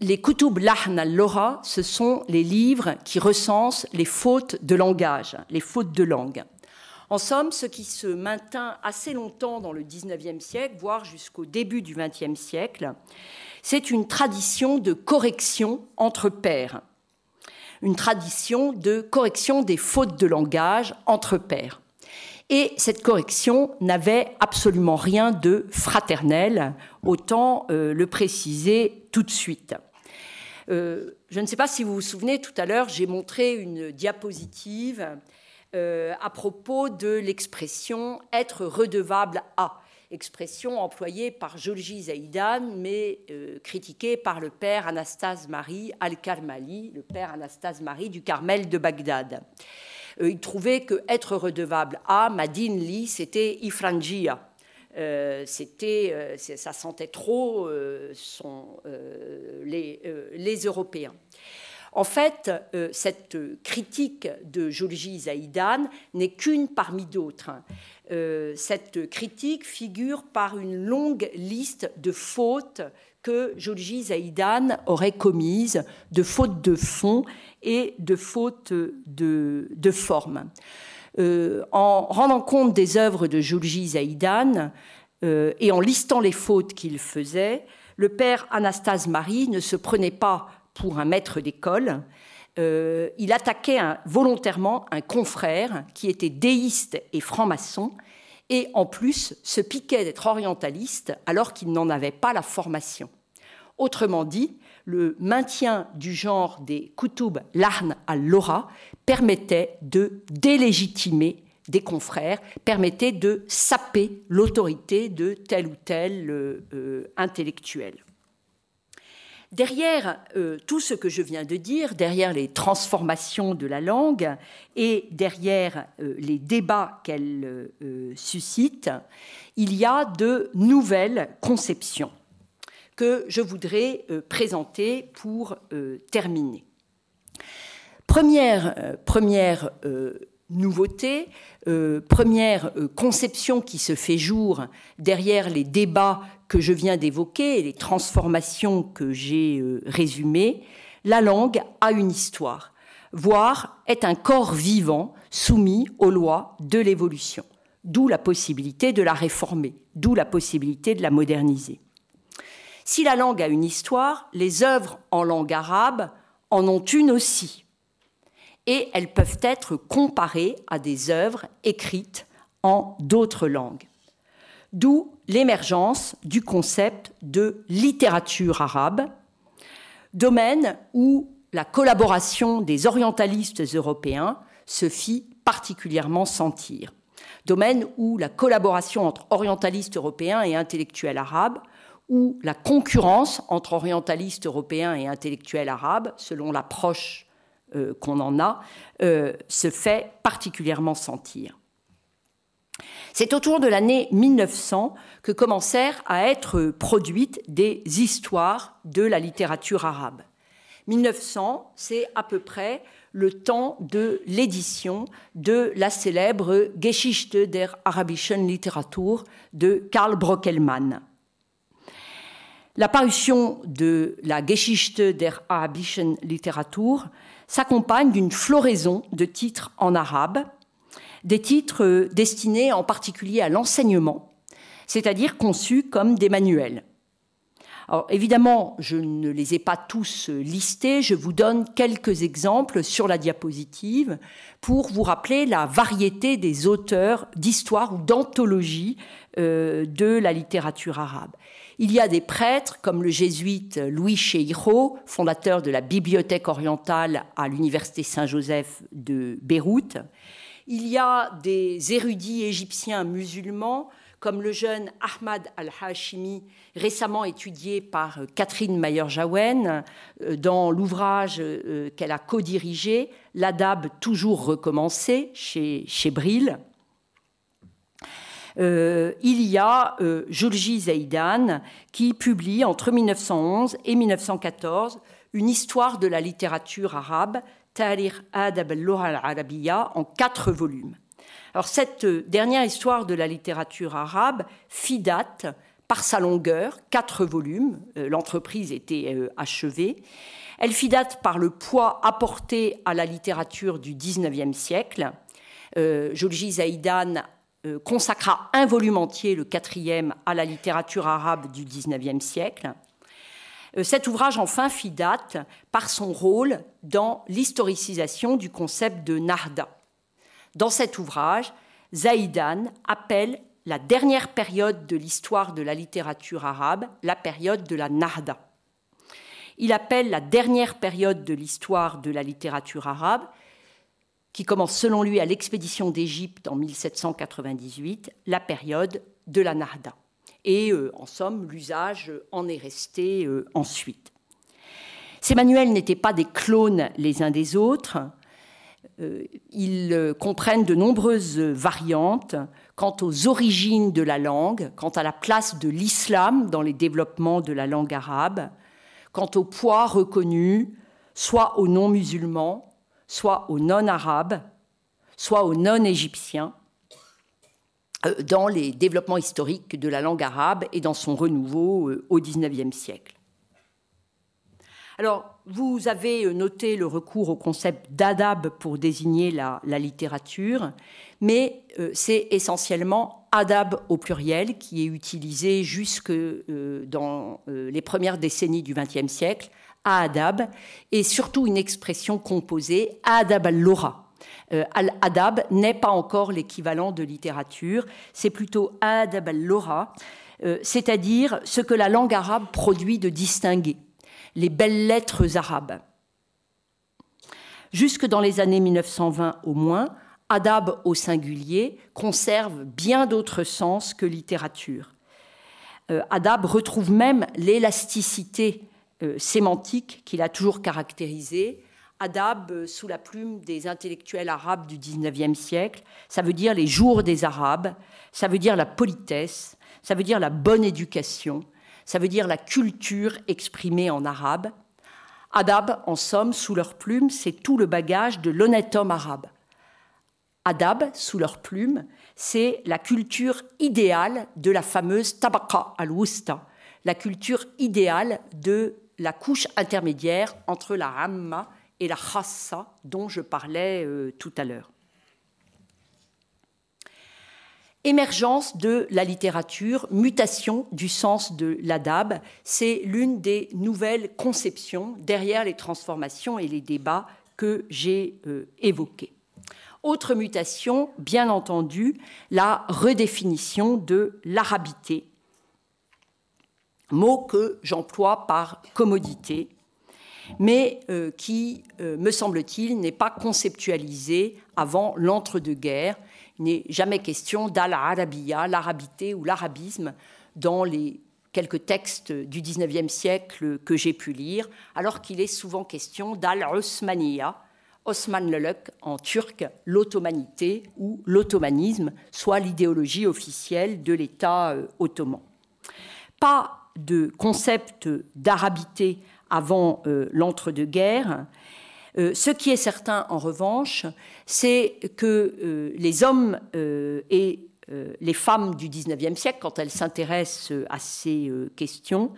les Kutub Lahn al-Lora, ce sont les livres qui recensent les fautes de langage, les fautes de langue. En somme, ce qui se maintint assez longtemps dans le XIXe siècle, voire jusqu'au début du XXe siècle, c'est une tradition de correction entre pairs, une tradition de correction des fautes de langage entre pairs. Et cette correction n'avait absolument rien de fraternel, autant euh, le préciser tout de suite. Euh, je ne sais pas si vous vous souvenez, tout à l'heure, j'ai montré une diapositive euh, à propos de l'expression être redevable à, expression employée par Jolji Zaïdan, mais critiquée par le père Anastase Marie al-Karmali, le père Anastase Marie du Carmel de Bagdad. Euh, il trouvait que être redevable à Madine Li, c'était ifrangia. Euh, c'était, euh, ça sentait trop les, Européens. En fait, cette critique de Jolji Zaïdan n'est qu'une parmi d'autres. Cette critique figure par une longue liste de fautes que Jolji Zaïdan aurait commises, de fautes de fond et de fautes de, forme. Euh, en rendant compte des œuvres de Julji Zaïdan euh, et en listant les fautes qu'il faisait, le père Anastase Marie ne se prenait pas pour un maître d'école. Euh, il attaquait volontairement un confrère qui était déiste et franc-maçon et en plus se piquait d'être orientaliste alors qu'il n'en avait pas la formation. Autrement dit, le maintien du genre des kutub lahn al-lora permettait de délégitimer des confrères, permettait de saper l'autorité de tel ou tel euh, euh, intellectuel. Derrière euh, tout ce que je viens de dire, derrière les transformations de la langue et derrière les débats qu'elle suscite, il y a de nouvelles conceptions que je voudrais euh, présenter pour euh, terminer. Première, euh, première nouveauté, première conception qui se fait jour derrière les débats que je viens d'évoquer et les transformations que j'ai résumées, la langue a une histoire, voire est un corps vivant soumis aux lois de l'évolution, d'où la possibilité de la réformer, d'où la possibilité de la moderniser. Si la langue a une histoire, les œuvres en langue arabe en ont une aussi. Et elles peuvent être comparées à des œuvres écrites en d'autres langues. D'où l'émergence du concept de littérature arabe, domaine où la collaboration des orientalistes européens se fit particulièrement sentir. Domaine où la collaboration entre orientalistes européens et intellectuels arabes où la concurrence entre orientalistes européens et intellectuels arabes, selon l'approche euh, qu'on en a, euh, se fait particulièrement sentir. C'est autour de l'année 1900 que commencèrent à être produites des histoires de la littérature arabe. 1900, c'est à peu près le temps de l'édition de la célèbre Geschichte der arabischen Literatur de Karl Brockelmann. La parution de la Geschichte der arabischen Literatur s'accompagne d'une floraison de titres en arabe, des titres destinés en particulier à l'enseignement, c'est-à-dire conçus comme des manuels. Alors évidemment, je ne les ai pas tous listés, je vous donne quelques exemples sur la diapositive pour vous rappeler la variété des auteurs d'histoire ou d'anthologie euh, de la littérature arabe. Il y a des prêtres comme le jésuite Louis Cheiro, fondateur de la Bibliothèque orientale à l'Université Saint-Joseph de Beyrouth. Il y a des érudits égyptiens musulmans comme le jeune Ahmad al-Hashimi, récemment étudié par Catherine Mayer-Jawen euh, dans l'ouvrage euh, qu'elle a co-dirigé, L'Adab toujours recommencé chez, chez Brill. Euh, il y a euh, Zaidan qui publie entre 1911 et 1914 une histoire de la littérature arabe, Tahrir Adab al-Arabiya, en quatre volumes. Alors cette euh, dernière histoire de la littérature arabe fit date par sa longueur, quatre volumes, euh, l'entreprise était achevée. Elle fit date par le poids apporté à la littérature du XIXe siècle. Euh, Zaïdan consacra un volume entier, le quatrième, à la littérature arabe du XIXe siècle. Cet ouvrage, enfin, fit date par son rôle dans l'historicisation du concept de Narda. Dans cet ouvrage, Zaïdan appelle la dernière période de l'histoire de la littérature arabe, la période de la Narda. Il appelle la dernière période de l'histoire de la littérature arabe, qui commence selon lui à l'expédition d'Égypte en 1798, la période de la Narda. Et euh, en somme, l'usage en est resté euh, ensuite. Ces manuels n'étaient pas des clones les uns des autres. Euh, ils comprennent de nombreuses variantes quant aux origines de la langue, quant à la place de l'islam dans les développements de la langue arabe, quant au poids reconnu soit aux non-musulmans, soit aux non-arabes, soit aux non-égyptiens, euh, dans les développements historiques de la langue arabe et dans son renouveau au XIXe siècle. Alors, vous avez noté le recours au concept d'adab pour désigner la, littérature, mais euh, c'est essentiellement adab au pluriel qui est utilisé jusque euh, dans euh, les premières décennies du XXe siècle, adab, et surtout une expression composée, adab al-lora. Al-adab n'est pas encore l'équivalent de littérature, c'est plutôt adab al-lora, c'est-à-dire ce que la langue arabe produit de distingué les belles lettres arabes. Jusque dans les années 1920 au moins, adab au singulier conserve bien d'autres sens que littérature. Euh, adab retrouve même l'élasticité euh, sémantique qu'il a toujours caractérisée. Adab, euh, sous la plume des intellectuels arabes du XIXe siècle, ça veut dire les jours des Arabes, ça veut dire la politesse, ça veut dire la bonne éducation, ça veut dire la culture exprimée en arabe. Adab, en somme, sous leur plume, c'est tout le bagage de l'honnête homme arabe. Adab, sous leur plume, c'est la culture idéale de la fameuse tabaqa al-wusta, la culture idéale de la couche intermédiaire entre la ramma et la khassa dont je parlais euh, tout à l'heure. Émergence de la littérature, mutation du sens de l'adab, c'est l'une des nouvelles conceptions derrière les transformations et les débats que j'ai euh, évoqués. Autre mutation, bien entendu, la redéfinition de l'arabité, mot que j'emploie par commodité, mais euh, qui, euh, me semble-t-il, n'est pas conceptualisé avant l'entre-deux-guerres il n'est jamais question d'al-arabiya, l'arabité ou l'arabisme dans les quelques textes du XIXe siècle que j'ai pu lire, alors qu'il est souvent question d'al-Osmaniya, Osmanluluk en turc, l'ottomanité ou l'ottomanisme, soit l'idéologie officielle de l'État euh, ottoman. Pas de concept d'arabité avant euh, l'entre-deux-guerres, euh, ce qui est certain, en revanche, c'est que euh, les hommes et les femmes du XIXe siècle, quand elles s'intéressent à ces questions,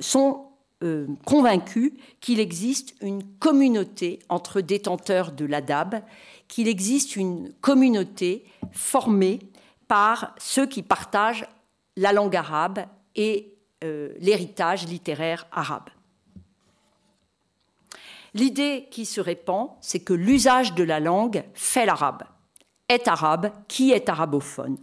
sont convaincus qu'il existe une communauté entre détenteurs de l'adab, qu'il existe une communauté formée par ceux qui partagent la langue arabe et l'héritage littéraire arabe. L'idée qui se répand, c'est que l'usage de la langue fait l'arabe, est arabe, qui est arabophone.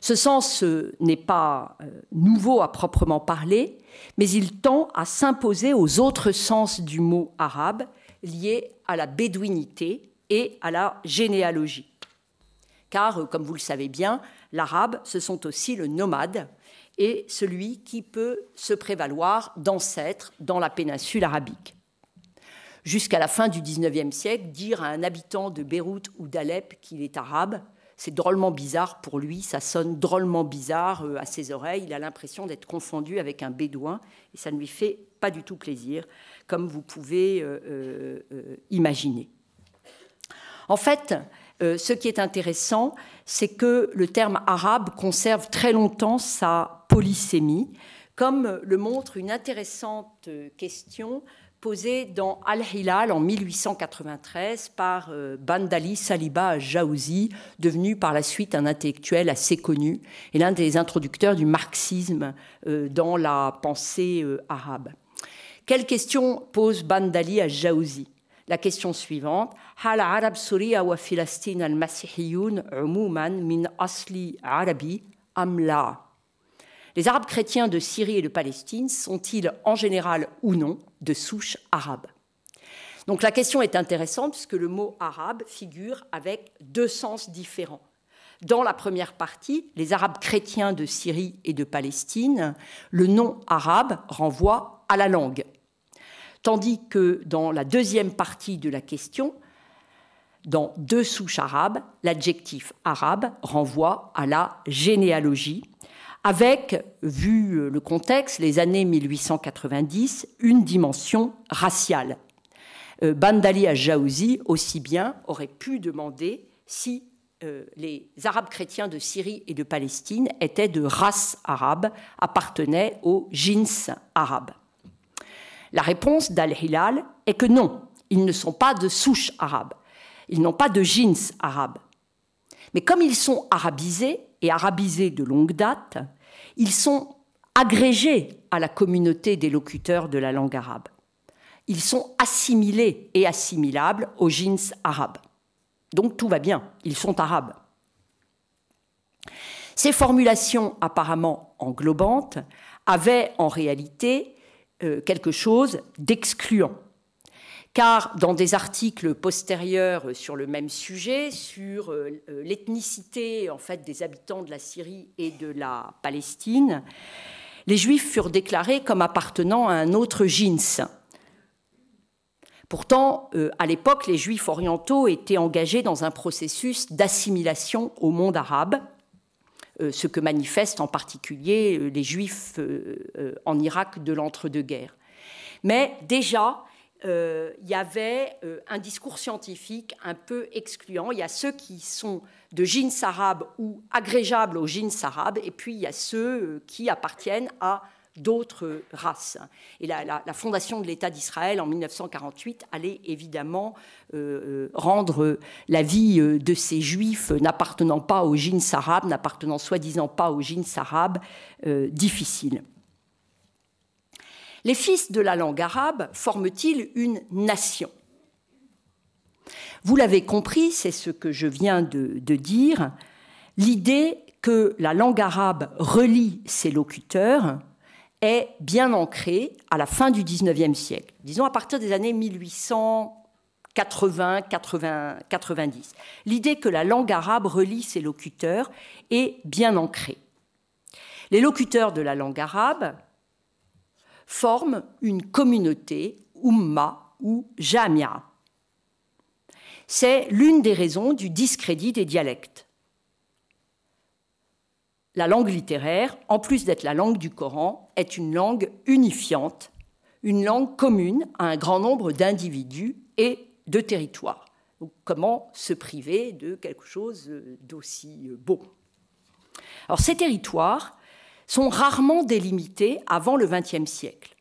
Ce sens euh, n'est pas euh, nouveau à proprement parler, mais il tend à s'imposer aux autres sens du mot arabe liés à la bédouinité et à la généalogie. Car, euh, comme vous le savez bien, l'arabe, ce sont aussi le nomade et celui qui peut se prévaloir d'ancêtre dans la péninsule arabique jusqu'à la fin du XIXe siècle, dire à un habitant de Beyrouth ou d'Alep qu'il est arabe, c'est drôlement bizarre pour lui, ça sonne drôlement bizarre euh, à ses oreilles, il a l'impression d'être confondu avec un bédouin, et ça ne lui fait pas du tout plaisir, comme vous pouvez euh, euh, imaginer. En fait, ce qui est intéressant, c'est que le terme arabe conserve très longtemps sa polysémie, comme le montre une intéressante question posée dans Al-Hilal en 1893 par euh, Bandali Saliba Jaouzi, devenu par la suite un intellectuel assez connu et l'un des introducteurs du marxisme euh, dans la pensée euh, arabe. Quelle question pose Bandali à Jaouzi La question suivante les Arabes chrétiens de Syrie et de Palestine sont-ils en général ou non de souche arabe? Donc la question est intéressante puisque le mot arabe figure avec deux sens différents. Dans la première partie, les Arabes chrétiens de Syrie et de Palestine, le nom arabe renvoie à la langue. Tandis que dans la deuxième partie de la question, dans deux souches arabes, l'adjectif arabe renvoie à la généalogie, avec, vu le contexte, les années 1890, une dimension raciale. Euh, Bandali Ajaouzi, aussi bien, aurait pu demander si euh, les Arabes chrétiens de Syrie et de Palestine étaient de race arabe, appartenaient aux jins arabes. La réponse d'Al-Hilal est que non, ils ne sont pas de souche arabe, ils n'ont pas de jins arabes. Mais comme ils sont arabisés, et arabisés de longue date, ils sont agrégés à la communauté des locuteurs de la langue arabe. Ils sont assimilés et assimilables aux jeans arabes. Donc tout va bien, ils sont arabes. Ces formulations apparemment englobantes avaient en réalité euh, quelque chose d'excluant car dans des articles postérieurs sur le même sujet, sur euh, euh, l'ethnicité en fait des habitants de la Syrie et de la Palestine, les Juifs furent déclarés comme appartenant à un autre jins. Pourtant, euh, à l'époque, les Juifs orientaux étaient engagés dans un processus d'assimilation au monde arabe, ce que manifestent en particulier les Juifs en Irak de l'entre-deux-guerres. Mais déjà, euh, il y avait euh, un discours scientifique un peu excluant. Il y a ceux qui sont de jeans arabes ou agrégeables aux jeans arabes, et puis il y a ceux euh, qui appartiennent à d'autres races. Et la, fondation de l'État d'Israël en 1948 allait évidemment rendre la vie de ces juifs n'appartenant pas aux jeans arabes, n'appartenant soi-disant pas aux jeans arabes, difficile. Les fils de la langue arabe forment-ils une nation? Vous l'avez compris, c'est ce que je viens de, dire, l'idée que la langue arabe relie ses locuteurs est bien ancrée à la fin du XIXe siècle, disons à partir des années 1880, 80, 90. L'idée que la langue arabe relie ses locuteurs est bien ancrée. Les locuteurs de la langue arabe forment une communauté, umma ou jamia. C'est l'une des raisons du discrédit des dialectes. La langue littéraire, en plus d'être la langue du Coran, est une langue unifiante, une langue commune à un grand nombre d'individus et de territoires. comment se priver de quelque chose d'aussi beau? Alors ces territoires sont rarement délimités avant le XXe siècle.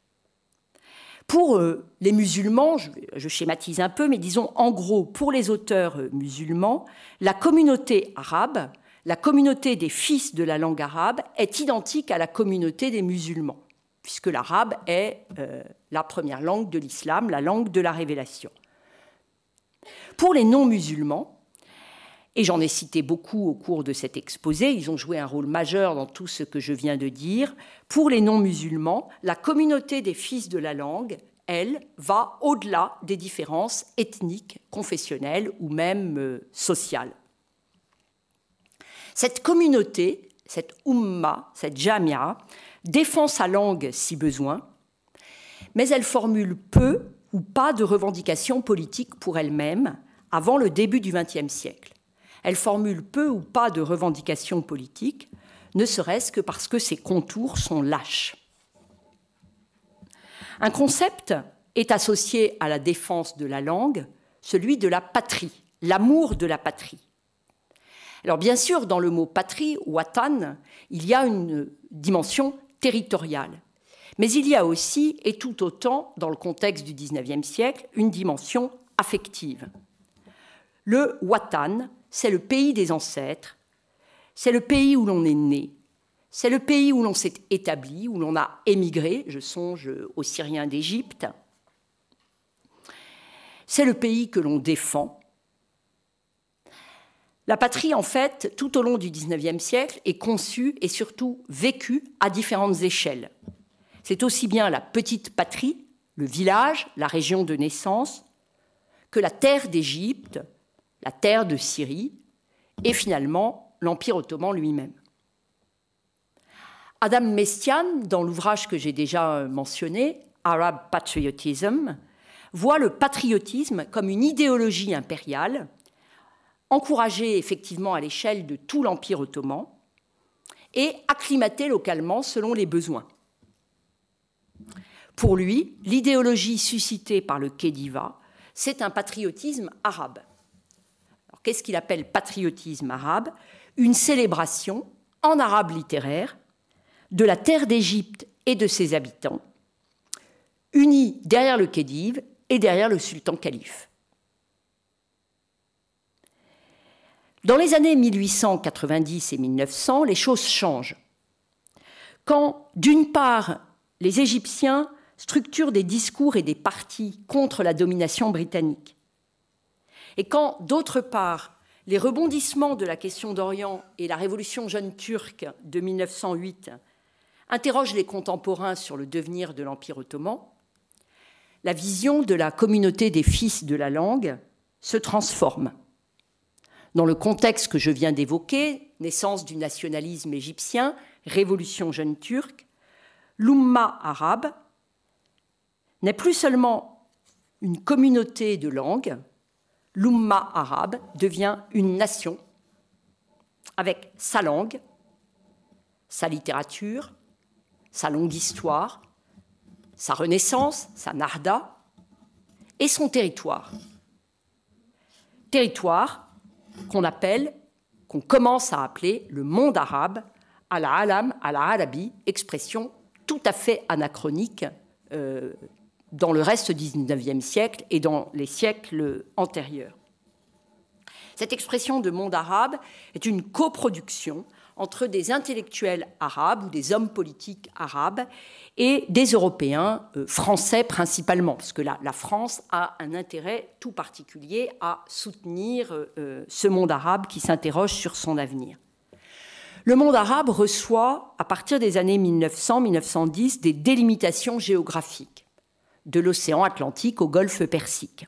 Pour euh, les musulmans, je, schématise un peu, mais disons en gros, pour les auteurs euh, musulmans, la communauté arabe, la communauté des fils de la langue arabe, est identique à la communauté des musulmans, puisque l'arabe est euh, la première langue de l'islam, la langue de la révélation. Pour les non-musulmans, et j'en ai cité beaucoup au cours de cet exposé, ils ont joué un rôle majeur dans tout ce que je viens de dire. Pour les non-musulmans, la communauté des fils de la langue, elle, va au-delà des différences ethniques, confessionnelles ou même euh, sociales. Cette communauté, cette umma, cette jamia, défend sa langue si besoin, mais elle formule peu ou pas de revendications politiques pour elle-même avant le début du XXe siècle Elle formule peu ou pas de revendications politiques, ne serait-ce que parce que ses contours sont lâches. Un concept est associé à la défense de la langue, celui de la patrie, l'amour de la patrie. Alors bien sûr, dans le mot patrie, watan, il y a une dimension territoriale. Mais il y a aussi, et tout autant dans le contexte du XIXe siècle, une dimension affective. Le watan, c'est le pays des ancêtres, c'est le pays où l'on est né, c'est le pays où l'on s'est établi, où l'on a émigré, je songe aux Syriens d'Égypte, c'est le pays que l'on défend. La patrie, en fait, tout au long du XIXe siècle, est conçue et surtout vécue à différentes échelles. C'est aussi bien la petite patrie, le village, la région de naissance, que la terre d'Égypte, la terre de Syrie, et finalement l'Empire ottoman lui-même. Adam Mestian, dans l'ouvrage que j'ai déjà mentionné, Arab Patriotism, voit le patriotisme comme une idéologie impériale, encouragée effectivement à l'échelle de tout l'Empire ottoman et acclimatée localement selon les besoins. Pour lui, l'idéologie suscitée par le Khediva, c'est un patriotisme arabe. Qu'est-ce qu'il appelle patriotisme arabe? Une célébration en arabe littéraire de la terre d'Égypte et de ses habitants, unis derrière le Khedive et derrière le sultan calife. Dans les années 1890 et 1900, les choses changent. Quand, d'une part, les Égyptiens structurent des discours et des partis contre la domination britannique, et quand, d'autre part, les rebondissements de la question d'Orient et la révolution jeune turque de 1908 interrogent les contemporains sur le devenir de l'Empire ottoman, la vision de la communauté des fils de la langue se transforme. Dans le contexte que je viens d'évoquer, naissance du nationalisme égyptien, révolution jeune turque, l'Umma arabe n'est plus seulement une communauté de langues, l'Umma arabe devient une nation avec sa langue, sa littérature, sa longue histoire, sa renaissance, sa narda, et son territoire. Territoire qu'on appelle, qu'on commence à appeler le monde arabe, à la alam, à la arabi, expression tout à fait anachronique euh, dans le reste du XIXe siècle et dans les siècles antérieurs. Cette expression de monde arabe est une coproduction entre des intellectuels arabes ou des hommes politiques arabes et des Européens, euh, français principalement, parce que la, France a un intérêt tout particulier à soutenir euh, euh, ce monde arabe qui s'interroge sur son avenir. Le monde arabe reçoit, à partir des années 1900-1910, des délimitations géographiques, de l'océan Atlantique au golfe Persique.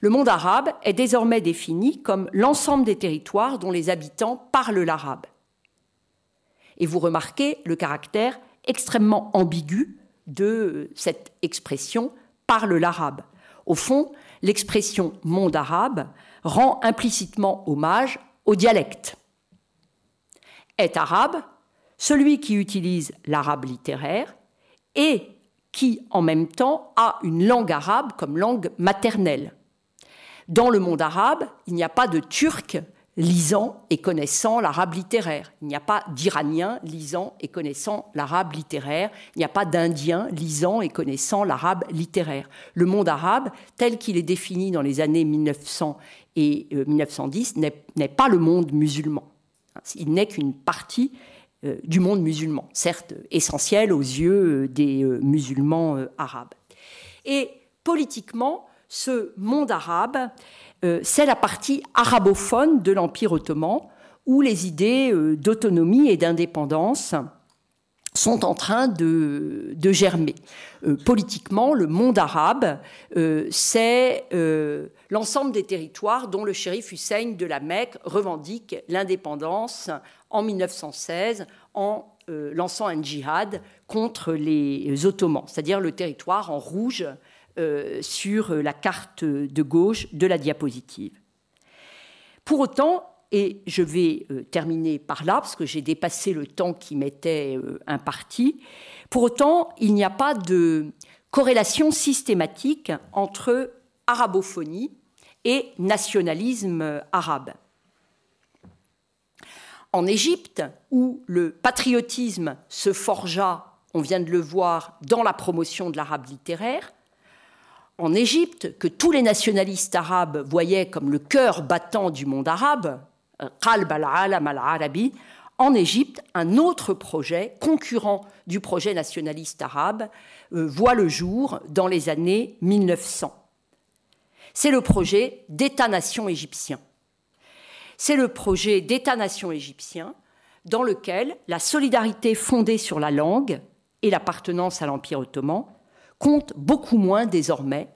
Le monde arabe est désormais défini comme l'ensemble des territoires dont les habitants parlent l'arabe. Et vous remarquez le caractère extrêmement ambigu de cette expression parle l'arabe. Au fond, l'expression monde arabe rend implicitement hommage au dialecte. Est arabe celui qui utilise l'arabe littéraire et qui, en même temps, a une langue arabe comme langue maternelle. Dans le monde arabe, il n'y a pas de Turc lisant et connaissant l'arabe littéraire. Il n'y a pas d'Iranien lisant et connaissant l'arabe littéraire. Il n'y a pas d'Indien lisant et connaissant l'arabe littéraire. Le monde arabe, tel qu'il est défini dans les années 1900 et 1910, euh, n'est pas le monde musulman. Il n'est qu'une partie euh, du monde musulman, certes essentielle aux yeux euh, des musulmans arabes. Et politiquement, ce monde arabe, euh, c'est la partie arabophone de l'Empire ottoman, où les idées euh, d'autonomie et d'indépendance sont en train de, germer. Euh, politiquement, le monde arabe, c'est l'ensemble des territoires dont le shérif Hussein de la Mecque revendique l'indépendance en 1916 en lançant un djihad contre les Ottomans, c'est-à-dire le territoire en rouge euh, sur la carte de gauche de la diapositive. Pour autant, et je vais euh, terminer par là, parce que j'ai dépassé le temps qui m'était euh, imparti, pour autant, il n'y a pas de corrélation systématique entre arabophonie et nationalisme arabe. En Égypte, où le patriotisme se forgea, on vient de le voir, dans la promotion de l'arabe littéraire, en Égypte, que tous les nationalistes arabes voyaient comme le cœur battant du monde arabe, Qalb al-Alam al-Arabi, en Égypte, un autre projet, concurrent du projet nationaliste arabe, euh, voit le jour dans les années 1900. C'est le projet d'État-nation égyptien. C'est le projet d'État-nation égyptien dans lequel la solidarité fondée sur la langue et l'appartenance à l'Empire ottoman compte beaucoup moins désormais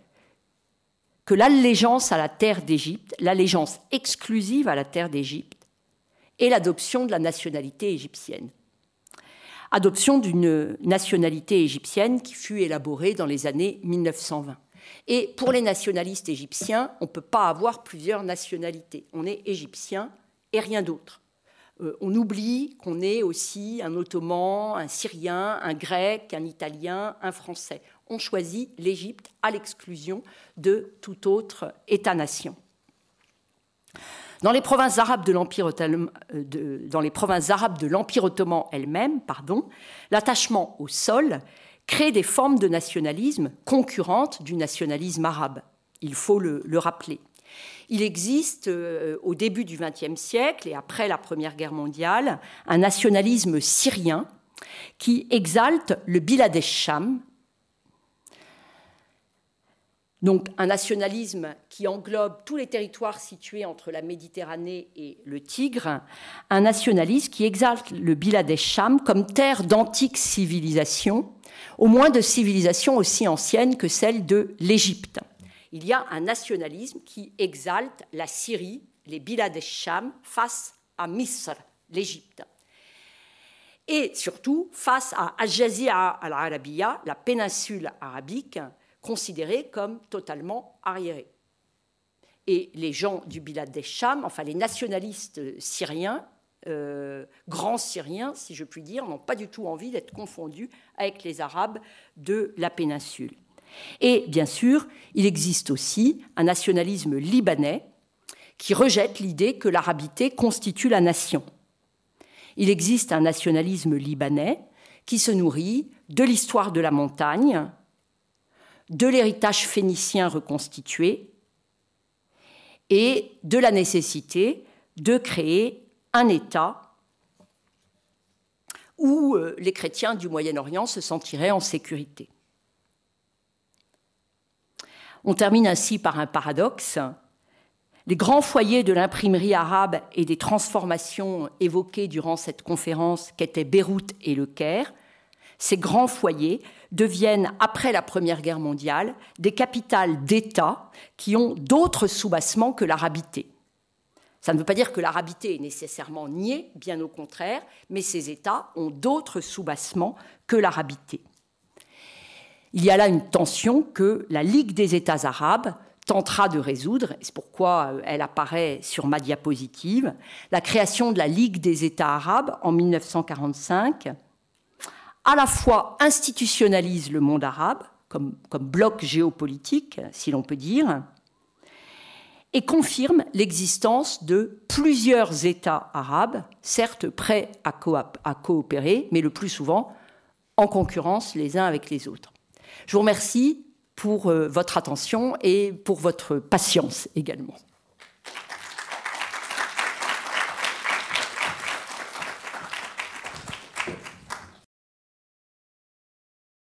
que l'allégeance à la terre d'Égypte, l'allégeance exclusive à la terre d'Égypte, et l'adoption de la nationalité égyptienne. Adoption d'une nationalité égyptienne qui fut élaborée dans les années 1920. Et pour les nationalistes égyptiens, on ne peut pas avoir plusieurs nationalités. On est égyptien et rien d'autre. Euh, on oublie qu'on est aussi un ottoman, un syrien, un grec, un italien, un français ont choisi l'Égypte à l'exclusion de tout autre État-nation. Dans les provinces arabes de l'Empire ottoman, elle-même, l'attachement au sol crée des formes de nationalisme concurrentes du nationalisme arabe. Il faut le, rappeler. Il existe euh, au début du XXe siècle et après la Première Guerre mondiale un nationalisme syrien qui exalte le Biladesh Sham, donc un nationalisme qui englobe tous les territoires situés entre la Méditerranée et le Tigre, un nationalisme qui exalte le Biladesh Sham comme terre d'antique civilisation, au moins de civilisation aussi ancienne que celle de l'Égypte. Il y a un nationalisme qui exalte la Syrie, les Biladesh Sham, face à Misr, l'Égypte. Et surtout face à Al-Jazira al-Arabiya, la péninsule arabique, considérés comme totalement arriérés. Et les gens du Bilad des Cham, enfin les nationalistes syriens, euh, grands syriens, si je puis dire, n'ont pas du tout envie d'être confondus avec les Arabes de la péninsule. Et bien sûr, il existe aussi un nationalisme libanais qui rejette l'idée que l'arabité constitue la nation. Il existe un nationalisme libanais qui se nourrit de l'histoire de la montagne, de l'héritage phénicien reconstitué et de la nécessité de créer un État où euh, les chrétiens du Moyen-Orient se sentiraient en sécurité. On termine ainsi par un paradoxe. Les grands foyers de l'imprimerie arabe et des transformations évoquées durant cette conférence qu'étaient Beyrouth et le Caire, ces grands foyers deviennent, après la Première Guerre mondiale, des capitales d'États qui ont d'autres soubassements que l'arabité. Ça ne veut pas dire que l'arabité est nécessairement niée, bien au contraire, mais ces États ont d'autres soubassements que l'arabité. Il y a là une tension que la Ligue des États arabes tentera de résoudre, et c'est pourquoi euh, elle apparaît sur ma diapositive, la création de la Ligue des États arabes en 1945 à la fois institutionnalise le monde arabe comme, bloc géopolitique, si l'on peut dire, et confirme l'existence de plusieurs États arabes, certes prêts à, coopérer, mais le plus souvent en concurrence les uns avec les autres. Je vous remercie pour euh, votre attention et pour votre patience également.